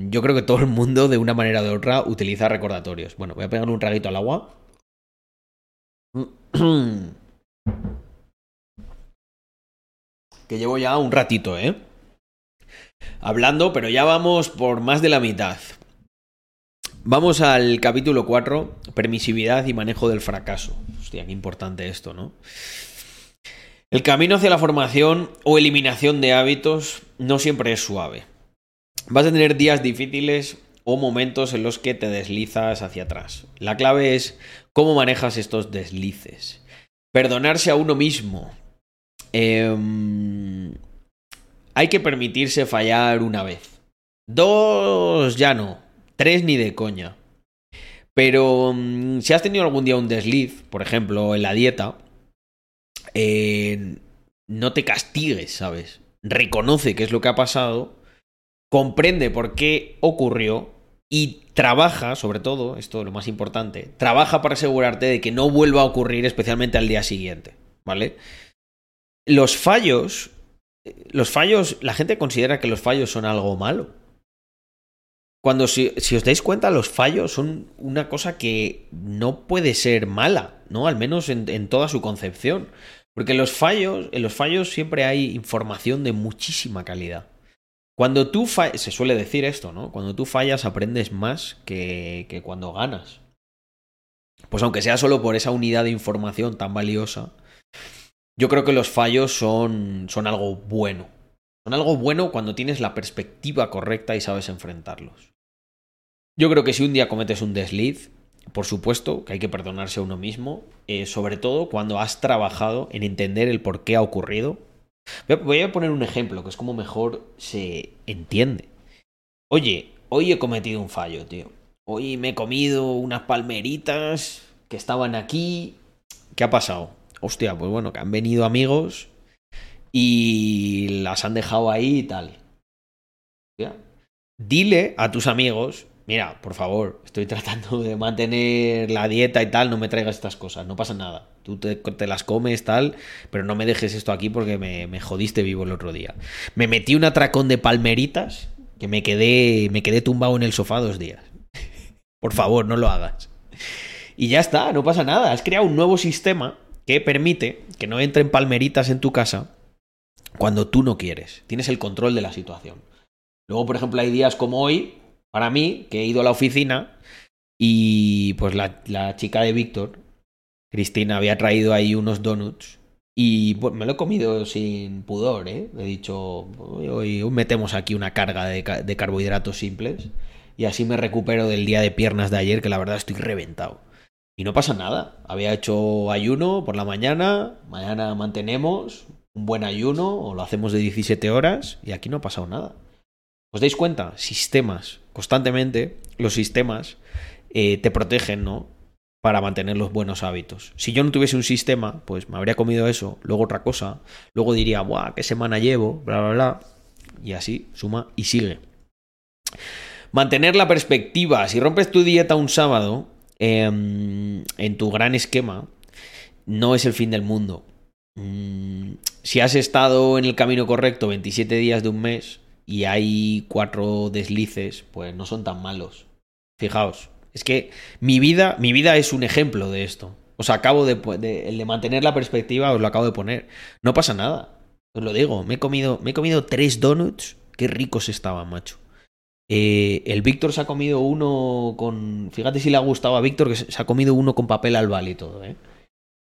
yo creo que todo el mundo, de una manera o de otra, utiliza recordatorios. Bueno, voy a pegar un traguito al agua. que llevo ya un ratito, ¿eh? Hablando, pero ya vamos por más de la mitad. Vamos al capítulo 4, permisividad y manejo del fracaso. Hostia, qué importante esto, ¿no? El camino hacia la formación o eliminación de hábitos no siempre es suave. Vas a tener días difíciles o momentos en los que te deslizas hacia atrás. La clave es cómo manejas estos deslices. Perdonarse a uno mismo. Eh, hay que permitirse fallar una vez. Dos ya no. Tres ni de coña. Pero mm, si has tenido algún día un desliz, por ejemplo, en la dieta, eh, no te castigues, ¿sabes? Reconoce qué es lo que ha pasado, comprende por qué ocurrió y trabaja, sobre todo, esto es lo más importante, trabaja para asegurarte de que no vuelva a ocurrir, especialmente al día siguiente, ¿vale? Los fallos los fallos, la gente considera que los fallos son algo malo. Cuando si, os dais cuenta, los fallos son una cosa que no puede ser mala, ¿no? Al menos en, toda su concepción. Porque en los fallos, en los fallos siempre hay información de muchísima calidad. Cuando tú fallas, se suele decir esto, ¿no? Cuando tú fallas aprendes más que, que cuando ganas. Pues aunque sea solo por esa unidad de información tan valiosa, yo creo que los fallos son, son algo bueno. Son algo bueno cuando tienes la perspectiva correcta y sabes enfrentarlos. Yo creo que si un día cometes un desliz, por supuesto que hay que perdonarse a uno mismo, eh, sobre todo cuando has trabajado en entender el por qué ha ocurrido. Voy a poner un ejemplo, que es como mejor se entiende. Oye, hoy he cometido un fallo, tío. Hoy me he comido unas palmeritas que estaban aquí. ¿Qué ha pasado? Hostia, pues bueno, que han venido amigos y las han dejado ahí y tal. Dile a tus amigos, mira, por favor, estoy tratando de mantener la dieta y tal, no me traigas estas cosas, no pasa nada. Tú te, las comes, tal, pero no me dejes esto aquí porque me, me, jodiste vivo el otro día. Me metí un atracón de palmeritas que me quedé, me quedé tumbado en el sofá dos días. por favor, no lo hagas. Y ya está, no pasa nada. Has creado un nuevo sistema que permite que no entren palmeritas en tu casa cuando tú no quieres. Tienes el control de la situación. Luego, por ejemplo, hay días como hoy, para mí, que he ido a la oficina y pues la, chica de Víctor, Cristina había traído ahí unos donuts y pues, me lo he comido sin pudor, ¿eh? He dicho, hoy, metemos aquí una carga de, de, carbohidratos simples y así me recupero del día de piernas de ayer, que la verdad estoy reventado. Y no pasa nada. Había hecho ayuno por la mañana, mañana mantenemos un buen ayuno o lo hacemos de 17 horas y aquí no ha pasado nada. ¿Os dais cuenta? Sistemas. Constantemente los sistemas eh, te protegen, ¿no? para mantener los buenos hábitos. Si yo no tuviese un sistema, pues me habría comido eso, luego otra cosa, luego diría, ¡buah! ¿Qué semana llevo? Bla, bla, bla. Y así, suma y sigue. Mantener la perspectiva. Si rompes tu dieta un sábado, em, en tu gran esquema, no es el fin del mundo. Mm, si has estado en el camino correcto 27 días de un mes y hay cuatro deslices, pues no son tan malos. Fijaos, es que mi vida, mi vida es un ejemplo de esto. Os acabo de, de mantener la perspectiva, os lo acabo de poner. No pasa nada. Os lo digo. Me he comido, me he comido tres donuts. Qué ricos estaban, macho. Eh, el Víctor se ha comido uno con. Fíjate si le ha gustado a Víctor que se ha comido uno con papel albal y todo, ¿eh?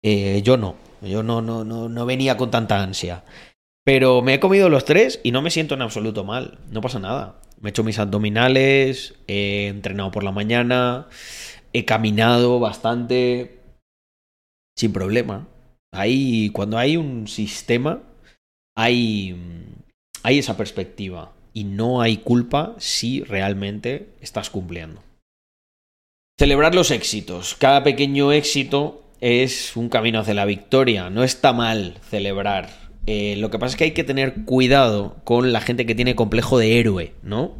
¿eh? yo no. Yo no, no, no, no venía con tanta ansia. Pero me he comido los tres y no me siento en absoluto mal. No pasa nada. Me he hecho mis abdominales, he entrenado por la mañana, he caminado bastante sin problema. Ahí, cuando hay un sistema, hay, hay esa perspectiva y no hay culpa si realmente estás cumpliendo. Celebrar los éxitos. Cada pequeño éxito es un camino hacia la victoria. No está mal celebrar eh, lo que pasa es que hay que tener cuidado con la gente que tiene complejo de héroe, ¿no?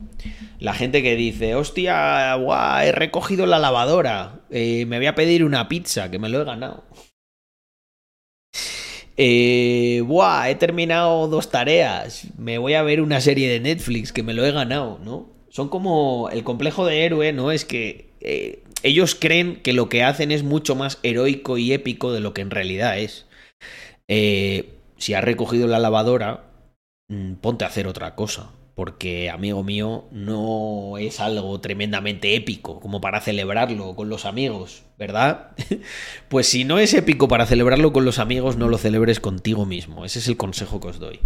La gente que dice, hostia, guau, he recogido la lavadora, eh, me voy a pedir una pizza, que me lo he ganado. Eh, buah, he terminado dos tareas, me voy a ver una serie de Netflix, que me lo he ganado, ¿no? Son como el complejo de héroe, ¿no? Es que eh, ellos creen que lo que hacen es mucho más heroico y épico de lo que en realidad es. Eh, si has recogido la lavadora, mm, ponte a hacer otra cosa. Porque, amigo mío, no es algo tremendamente épico como para celebrarlo con los amigos, ¿verdad? pues si no es épico para celebrarlo con los amigos, no lo celebres contigo mismo. Ese es el consejo que os doy.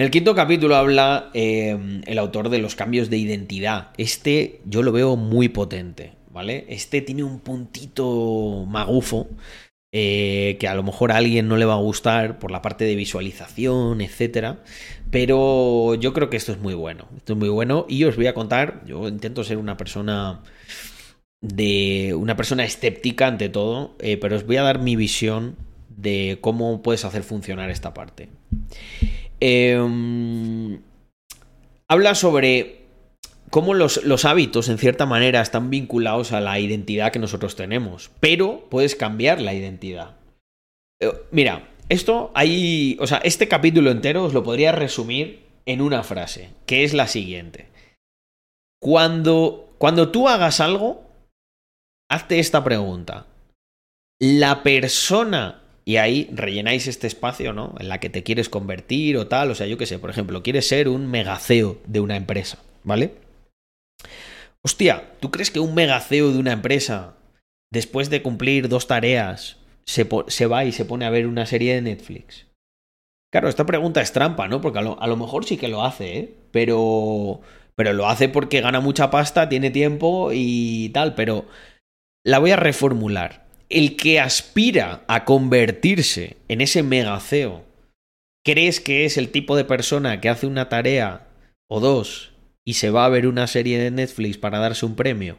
En el quinto capítulo habla em, el autor de los cambios de identidad. Este yo lo veo muy potente, ¿vale? Este tiene un puntito magufo eh, que a lo mejor a alguien no le va a gustar por la parte de visualización, etcétera. Pero yo creo que esto es muy bueno. Esto es muy bueno. Y os voy a contar. Yo intento ser una persona. de. una persona escéptica ante todo. Eh, pero os voy a dar mi visión de cómo puedes hacer funcionar esta parte. Em, habla sobre cómo los, hábitos, en cierta manera, están vinculados a la identidad que nosotros tenemos, pero puedes cambiar la identidad. Eh, mira, esto hay, o sea, este capítulo entero os lo podría resumir en una frase, que es la siguiente. Cuando, cuando tú hagas algo, hazte esta pregunta. La persona y ahí rellenáis este espacio, ¿no? En la que te quieres convertir o tal. O sea, yo qué sé, por ejemplo, quieres ser un megaceo de una empresa, ¿vale? Hostia, ¿tú crees que un megaceo de una empresa, después de cumplir dos tareas, se, va y se pone a ver una serie de Netflix? Claro, esta pregunta es trampa, ¿no? Porque a lo, mejor sí que lo hace, ¿eh? Pero, pero lo hace porque gana mucha pasta, tiene tiempo y tal, pero la voy a reformular. El que aspira a convertirse en ese megaceo, ¿crees que es el tipo de persona que hace una tarea o dos y se va a ver una serie de Netflix para darse un premio?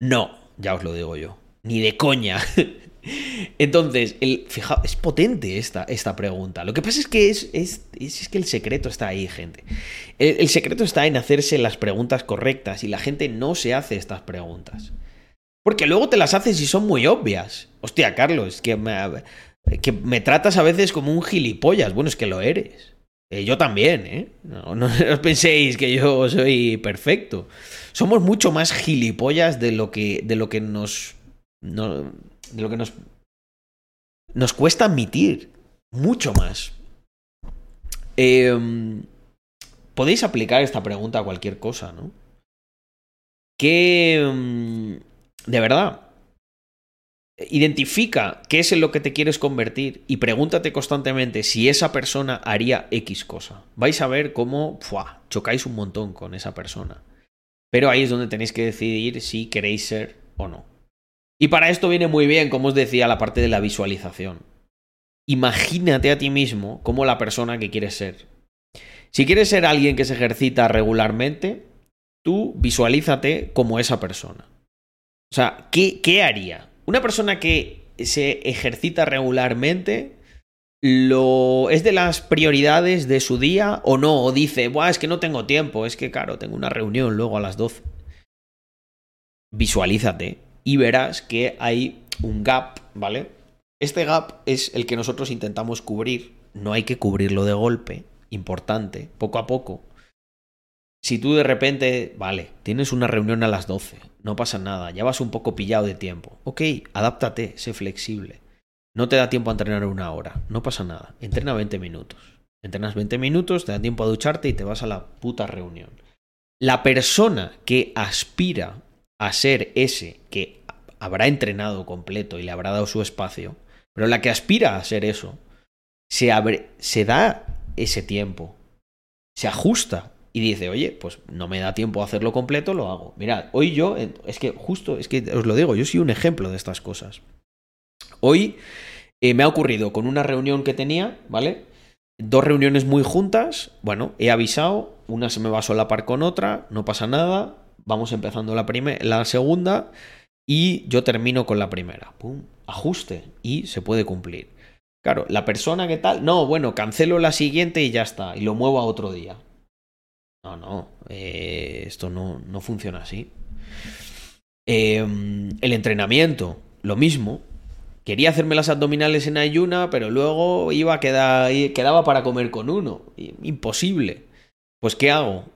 No, ya os lo digo yo. Ni de coña. Entonces, el, fijaos, es potente esta, esta, pregunta. Lo que pasa es que es, es, es que el secreto está ahí, gente. El, secreto está en hacerse las preguntas correctas y la gente no se hace estas preguntas. Porque luego te las haces y son muy obvias. Hostia, Carlos, que me, que me tratas a veces como un gilipollas. Bueno, es que lo eres. Eh, yo también, ¿eh? No, os penséis que yo soy perfecto. Somos mucho más gilipollas de lo que, de lo que nos. de lo que nos. Nos cuesta admitir. Mucho más. Em, podéis aplicar esta pregunta a cualquier cosa, ¿no? Que. Em, de verdad. Identifica qué es en lo que te quieres convertir y pregúntate constantemente si esa persona haría X cosa. Vais a ver cómo chocáis un montón con esa persona. Pero ahí es donde tenéis que decidir si queréis ser o no. Y para esto viene muy bien, como os decía, la parte de la visualización. Imagínate a ti mismo como la persona que quieres ser. Si quieres ser alguien que se ejercita regularmente, tú visualízate como esa persona. O sea, ¿qué, qué haría? Una persona que se ejercita regularmente lo es de las prioridades de su día o no, o dice, Buah, es que no tengo tiempo, es que claro, tengo una reunión luego a las 12. Visualízate y verás que hay un gap, ¿vale? Este gap es el que nosotros intentamos cubrir, no hay que cubrirlo de golpe, importante, poco a poco. Si tú de repente, vale, tienes una reunión a las 12, no pasa nada, ya vas un poco pillado de tiempo. Ok, adáptate, sé flexible. No te da tiempo a entrenar una hora, no pasa nada, entrena 20 minutos. Entrenas 20 minutos, te da tiempo a ducharte y te vas a la puta reunión. La persona que aspira a ser ese que habrá entrenado completo y le habrá dado su espacio, pero la que aspira a ser eso, se, abre, se da ese tiempo, se ajusta y dice, oye, pues no me da tiempo a hacerlo completo, lo hago. Mirad, hoy yo, es que justo, es que os lo digo, yo soy un ejemplo de estas cosas. Hoy eh, me ha ocurrido con una reunión que tenía, ¿vale? Dos reuniones muy juntas, bueno, he avisado, una se me va a solapar con otra, no pasa nada, vamos empezando la, la segunda y yo termino con la primera. Pum, ajuste y se puede cumplir. Claro, la persona que tal, no, bueno, cancelo la siguiente y ya está, y lo muevo a otro día. No, no, eh, esto no, no, funciona así. Em, el entrenamiento, lo mismo. Quería hacerme las abdominales en ayuna, pero luego iba a quedar, quedaba para comer con uno. Imposible. Pues ¿qué hago?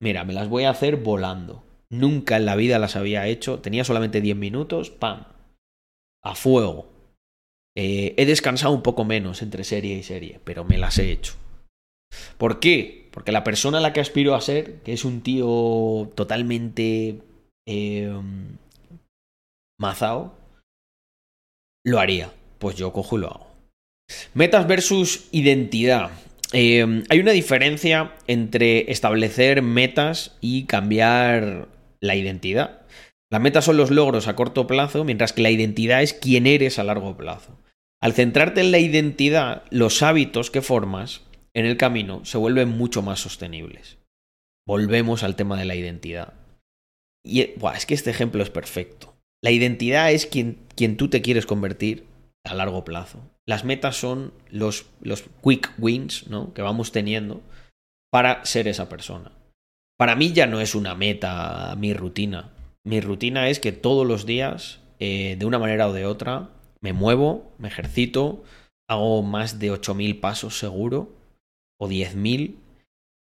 Mira, me las voy a hacer volando. Nunca en la vida las había hecho. Tenía solamente 10 minutos. ¡Pam! A fuego. Eh, he descansado un poco menos entre serie y serie, pero me las he hecho. ¿Por qué? Porque la persona a la que aspiro a ser, que es un tío totalmente eh, mazao, lo haría. Pues yo cojo y lo hago. Metas versus identidad. Eh, hay una diferencia entre establecer metas y cambiar la identidad. Las metas son los logros a corto plazo, mientras que la identidad es quién eres a largo plazo. Al centrarte en la identidad, los hábitos que formas en el camino se vuelven mucho más sostenibles. Volvemos al tema de la identidad. Y es que este ejemplo es perfecto. La identidad es quien, quien tú te quieres convertir a largo plazo. Las metas son los, los quick wins ¿no? que vamos teniendo para ser esa persona. Para mí ya no es una meta mi rutina. Mi rutina es que todos los días, eh, de una manera o de otra, me muevo, me ejercito, hago más de 8.000 pasos seguro o 10.000,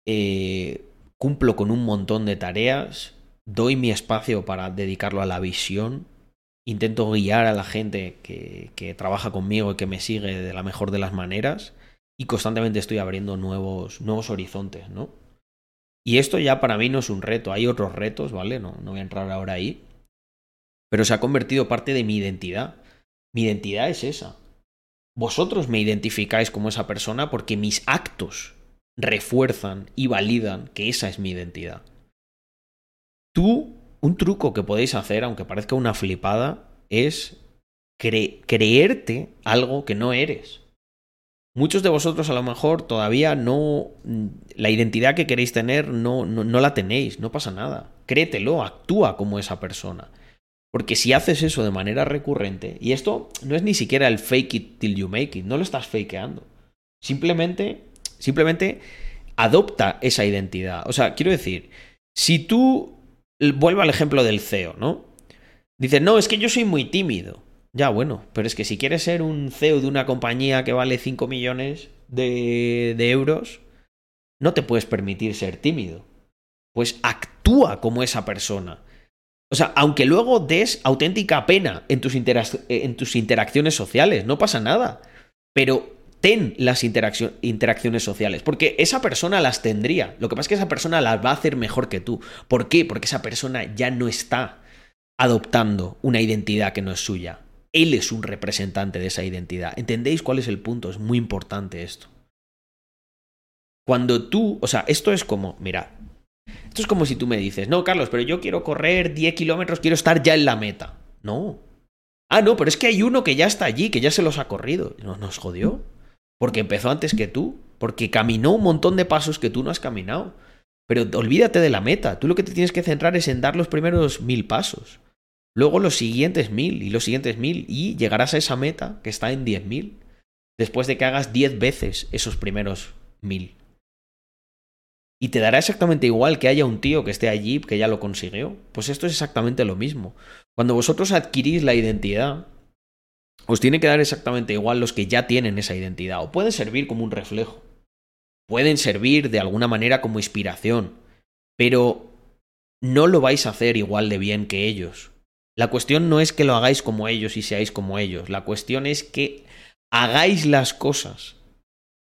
eh, cumplo con un montón de tareas, doy mi espacio para dedicarlo a la visión, intento guiar a la gente que, que trabaja conmigo y que me sigue de la mejor de las maneras y constantemente estoy abriendo nuevos, nuevos horizontes, ¿no? Y esto ya para mí no es un reto, hay otros retos, ¿vale? No, no voy a entrar ahora ahí. Pero se ha convertido parte de mi identidad. Mi identidad es esa. Vosotros me identificáis como esa persona porque mis actos refuerzan y validan que esa es mi identidad. Tú, un truco que podéis hacer, aunque parezca una flipada, es creerte algo que no eres. Muchos de vosotros a lo mejor todavía no... La identidad que queréis tener no, no, no la tenéis, no pasa nada. Créetelo, actúa como esa persona. Porque si haces eso de manera recurrente, y esto no es ni siquiera el fake it till you make it, no lo estás fakeando. Simplemente, simplemente adopta esa identidad. O sea, quiero decir, si tú, vuelvo al ejemplo del CEO, ¿no? Dices, no, es que yo soy muy tímido. Ya, bueno, pero es que si quieres ser un CEO de una compañía que vale 5 millones de, de euros, no te puedes permitir ser tímido. Pues actúa como esa persona. O sea, aunque luego des auténtica pena en tus, en tus interacciones sociales, no pasa nada. Pero ten las interacciones sociales, porque esa persona las tendría. Lo que pasa es que esa persona las va a hacer mejor que tú. ¿Por qué? Porque esa persona ya no está adoptando una identidad que no es suya. Él es un representante de esa identidad. ¿Entendéis cuál es el punto? Es muy importante esto. Cuando tú, o sea, esto es como, mira, esto es como si tú me dices, no, Carlos, pero yo quiero correr 10 kilómetros, quiero estar ya en la meta. No. Ah, no, pero es que hay uno que ya está allí, que ya se los ha corrido. No, nos jodió. Porque empezó antes que tú. Porque caminó un montón de pasos que tú no has caminado. Pero olvídate de la meta. Tú lo que te tienes que centrar es en dar los primeros mil pasos. Luego los siguientes mil y los siguientes mil. Y llegarás a esa meta que está en diez mil. Después de que hagas diez veces esos primeros mil. Y te dará exactamente igual que haya un tío que esté allí, que ya lo consiguió. Pues esto es exactamente lo mismo. Cuando vosotros adquirís la identidad, os tiene que dar exactamente igual los que ya tienen esa identidad. O pueden servir como un reflejo. Pueden servir de alguna manera como inspiración. Pero no lo vais a hacer igual de bien que ellos. La cuestión no es que lo hagáis como ellos y seáis como ellos. La cuestión es que hagáis las cosas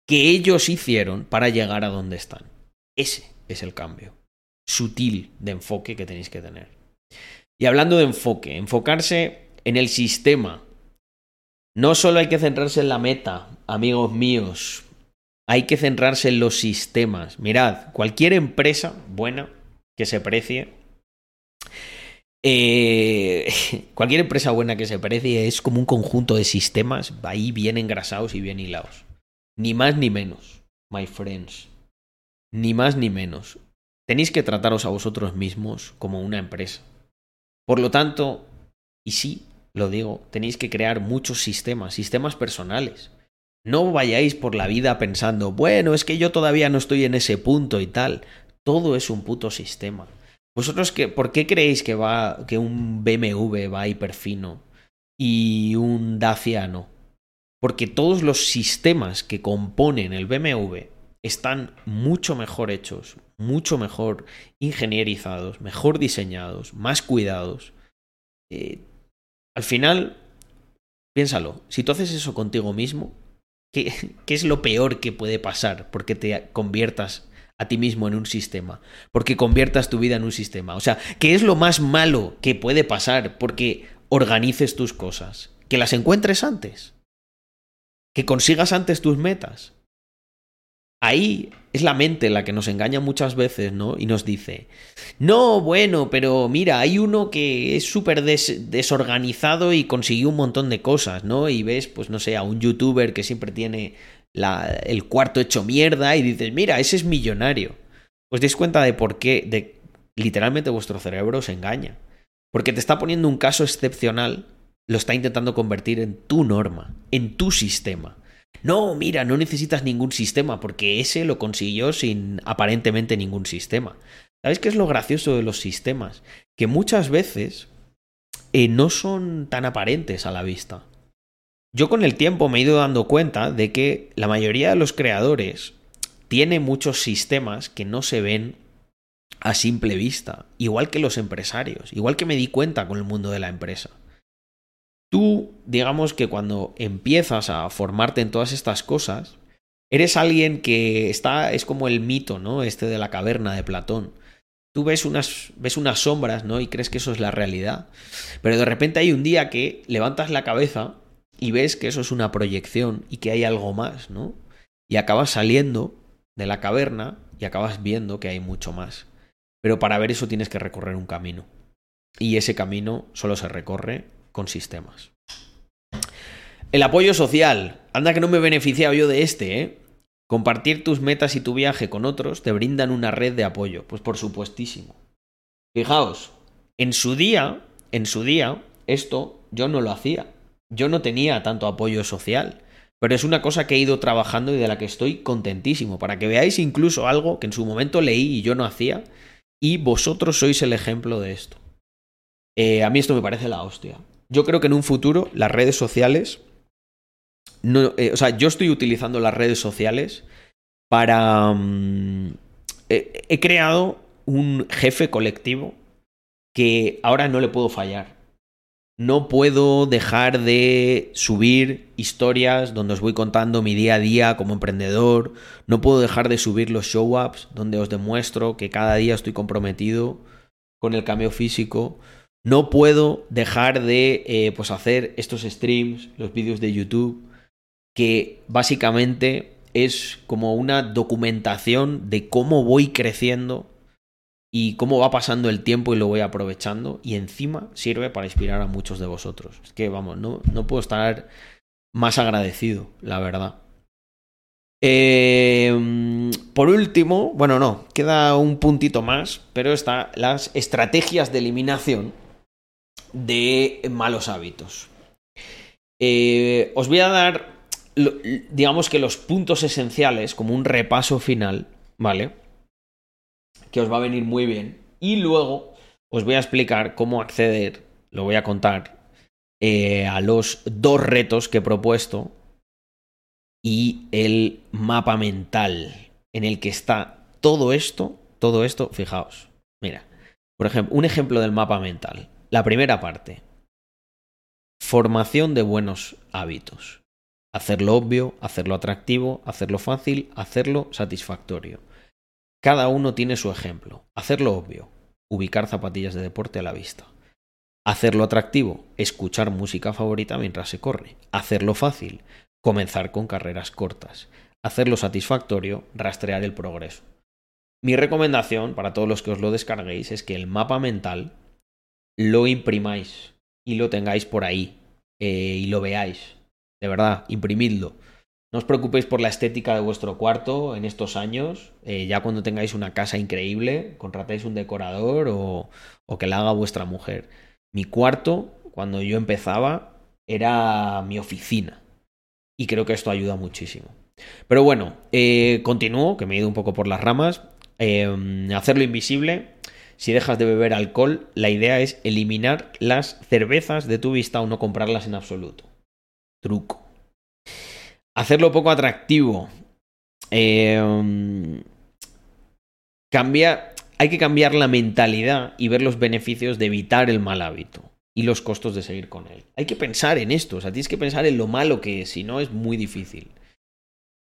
que ellos hicieron para llegar a donde están. Ese es el cambio sutil de enfoque que tenéis que tener. Y hablando de enfoque, enfocarse en el sistema. No solo hay que centrarse en la meta, amigos míos, hay que centrarse en los sistemas. Mirad, cualquier empresa buena que se precie, eh, cualquier empresa buena que se precie es como un conjunto de sistemas ahí bien engrasados y bien hilados. Ni más ni menos, my friends. Ni más ni menos. Tenéis que trataros a vosotros mismos como una empresa. Por lo tanto, y sí, lo digo, tenéis que crear muchos sistemas, sistemas personales. No vayáis por la vida pensando, bueno, es que yo todavía no estoy en ese punto y tal. Todo es un puto sistema. ¿Vosotros por qué creéis que va que un BMW va hiperfino y un Dacia no? Porque todos los sistemas que componen el BMW están mucho mejor hechos, mucho mejor ingenierizados, mejor diseñados, más cuidados. Eh, al final, piénsalo, si tú haces eso contigo mismo, ¿qué, ¿qué es lo peor que puede pasar porque te conviertas a ti mismo en un sistema, porque conviertas tu vida en un sistema. O sea, ¿qué es lo más malo que puede pasar porque organices tus cosas? Que las encuentres antes, que consigas antes tus metas, ahí es la mente la que nos engaña muchas veces, ¿no? Y nos dice, no, bueno, pero mira, hay uno que es súper desorganizado y consiguió un montón de cosas, ¿no? Y ves, pues no sé, a un youtuber que siempre tiene el cuarto hecho mierda y dices, mira, ese es millonario. Os dais cuenta de por qué, de literalmente vuestro cerebro se engaña. Porque te está poniendo un caso excepcional, lo está intentando convertir en tu norma, en tu sistema. No, mira, no necesitas ningún sistema, porque ese lo consiguió sin aparentemente ningún sistema. ¿Sabéis qué es lo gracioso de los sistemas? Que muchas veces eh, no son tan aparentes a la vista. Yo con el tiempo me he ido dando cuenta de que la mayoría de los creadores tiene muchos sistemas que no se ven a simple vista, igual que los empresarios, igual que me di cuenta con el mundo de la empresa. Tú, digamos que cuando empiezas a formarte en todas estas cosas, eres alguien que está, es como el mito, ¿no? Este de la caverna de Platón. Tú ves unas, ves unas sombras, ¿no? Y crees que eso es la realidad. Pero de repente hay un día que levantas la cabeza y ves que eso es una proyección y que hay algo más, ¿no? Y acabas saliendo de la caverna y acabas viendo que hay mucho más. Pero para ver eso tienes que recorrer un camino. Y ese camino solo se recorre con sistemas. El apoyo social. Anda que no me he beneficiado yo de este, ¿eh? Compartir tus metas y tu viaje con otros te brindan una red de apoyo. Pues por supuestísimo. Fijaos, en su día, en su día, esto yo no lo hacía. Yo no tenía tanto apoyo social. Pero es una cosa que he ido trabajando y de la que estoy contentísimo. Para que veáis incluso algo que en su momento leí y yo no hacía. Y vosotros sois el ejemplo de esto. Eh, a mí esto me parece la hostia. Yo creo que en un futuro las redes sociales. No, eh, o sea, yo estoy utilizando las redes sociales para. Mm, he creado un jefe colectivo que ahora no le puedo fallar no puedo dejar de subir historias donde os voy contando mi día a día como emprendedor, no puedo dejar de subir los show ups donde os demuestro que cada día estoy comprometido con el cambio físico, no puedo dejar de eh, pues hacer estos streams, los vídeos de YouTube, que básicamente es como una documentación de cómo voy creciendo y cómo va pasando el tiempo y lo voy aprovechando y encima sirve para inspirar a muchos de vosotros. Es que vamos, no, no puedo estar más agradecido, la verdad. Eh, por último, bueno, no, queda un puntito más, pero está las estrategias de eliminación de malos hábitos. Eh, os voy a dar, digamos que los puntos esenciales, como un repaso final, ¿vale? Que os va a venir muy bien. Y luego os voy a explicar cómo acceder, lo voy a contar, eh, a los dos retos que he propuesto y el mapa mental en el que está todo esto, todo esto, fijaos, mira, por ejemplo, un ejemplo del mapa mental. La primera parte, formación de buenos hábitos. Hacerlo obvio, hacerlo atractivo, hacerlo fácil, hacerlo satisfactorio. Cada uno tiene su ejemplo. Hacerlo obvio, ubicar zapatillas de deporte a la vista. Hacerlo atractivo, escuchar música favorita mientras se corre. Hacerlo fácil, comenzar con carreras cortas. Hacerlo satisfactorio, rastrear el progreso. Mi recomendación para todos los que os lo descarguéis es que el mapa mental lo imprimáis y lo tengáis por ahí eh, y lo veáis. De verdad, imprimidlo. No os preocupéis por la estética de vuestro cuarto en estos años. Eh, ya cuando tengáis una casa increíble, contratéis un decorador o, o que la haga vuestra mujer. Mi cuarto, cuando yo empezaba, era mi oficina. Y creo que esto ayuda muchísimo. Pero bueno, eh, continúo, que me he ido un poco por las ramas. Em, hacerlo invisible. Si dejas de beber alcohol, la idea es eliminar las cervezas de tu vista o no comprarlas en absoluto. Truco. Hacerlo poco atractivo. Eh, hay que cambiar la mentalidad y ver los beneficios de evitar el mal hábito y los costos de seguir con él. Hay que pensar en esto, o sea, tienes que pensar en lo malo que es, si no es muy difícil.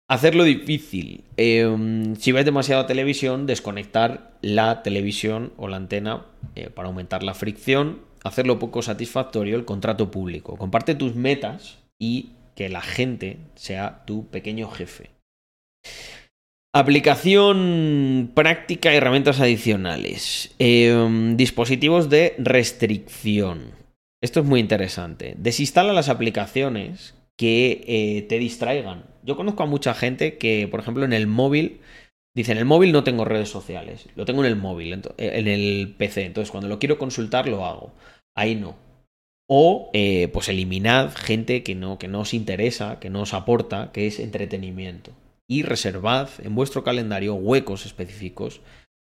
Hacerlo difícil. Em, si ves demasiada televisión, desconectar la televisión o la antena eh, para aumentar la fricción. Hacerlo poco satisfactorio el contrato público. Comparte tus metas y que la gente sea tu pequeño jefe. Aplicación práctica y herramientas adicionales. Em, dispositivos de restricción. Esto es muy interesante. Desinstala las aplicaciones que eh, te distraigan. Yo conozco a mucha gente que, por ejemplo, en el móvil, dice, en el móvil no tengo redes sociales, lo tengo en el móvil, eh, en el PC, entonces cuando lo quiero consultar lo hago. Ahí no. O eh, pues eliminad gente que no, que no os interesa, que no os aporta, que es entretenimiento. Y reservad en vuestro calendario huecos específicos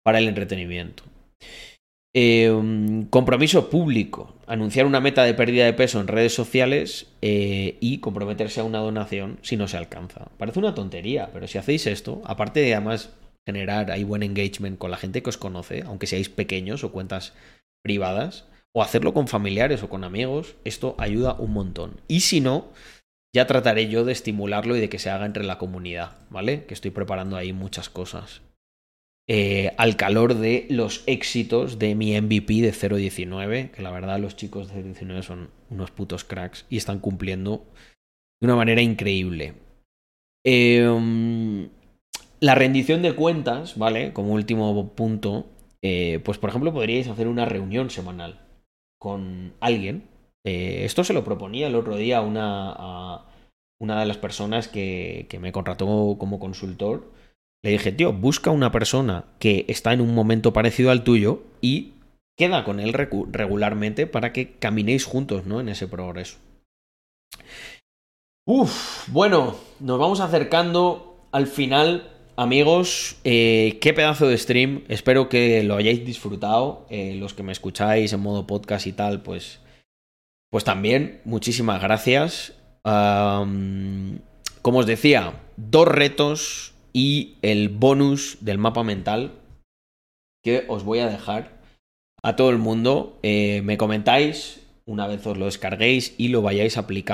para el entretenimiento. Eh, compromiso público. Anunciar una meta de pérdida de peso en redes sociales eh, y comprometerse a una donación si no se alcanza. Parece una tontería, pero si hacéis esto, aparte de además generar ahí buen engagement con la gente que os conoce, aunque seáis pequeños o cuentas privadas, o hacerlo con familiares o con amigos, esto ayuda un montón. Y si no, ya trataré yo de estimularlo y de que se haga entre la comunidad, ¿vale? Que estoy preparando ahí muchas cosas. Eh, al calor de los éxitos de mi MVP de 0.19, que la verdad los chicos de 0.19 son unos putos cracks y están cumpliendo de una manera increíble. Em, la rendición de cuentas, ¿vale? Como último punto, eh, pues por ejemplo podríais hacer una reunión semanal con alguien. Eh, esto se lo proponía el otro día una, a una de las personas que, que me contrató como consultor le dije, tío, busca una persona que está en un momento parecido al tuyo y queda con él regularmente para que caminéis juntos, ¿no? En ese progreso. Uf, bueno, nos vamos acercando al final, amigos. Eh, qué pedazo de stream. Espero que lo hayáis disfrutado. Eh, los que me escucháis en modo podcast y tal, pues, pues también. Muchísimas gracias. como os decía, dos retos y el bonus del mapa mental que os voy a dejar a todo el mundo. Eh, me comentáis una vez os lo descarguéis y lo vayáis aplicando.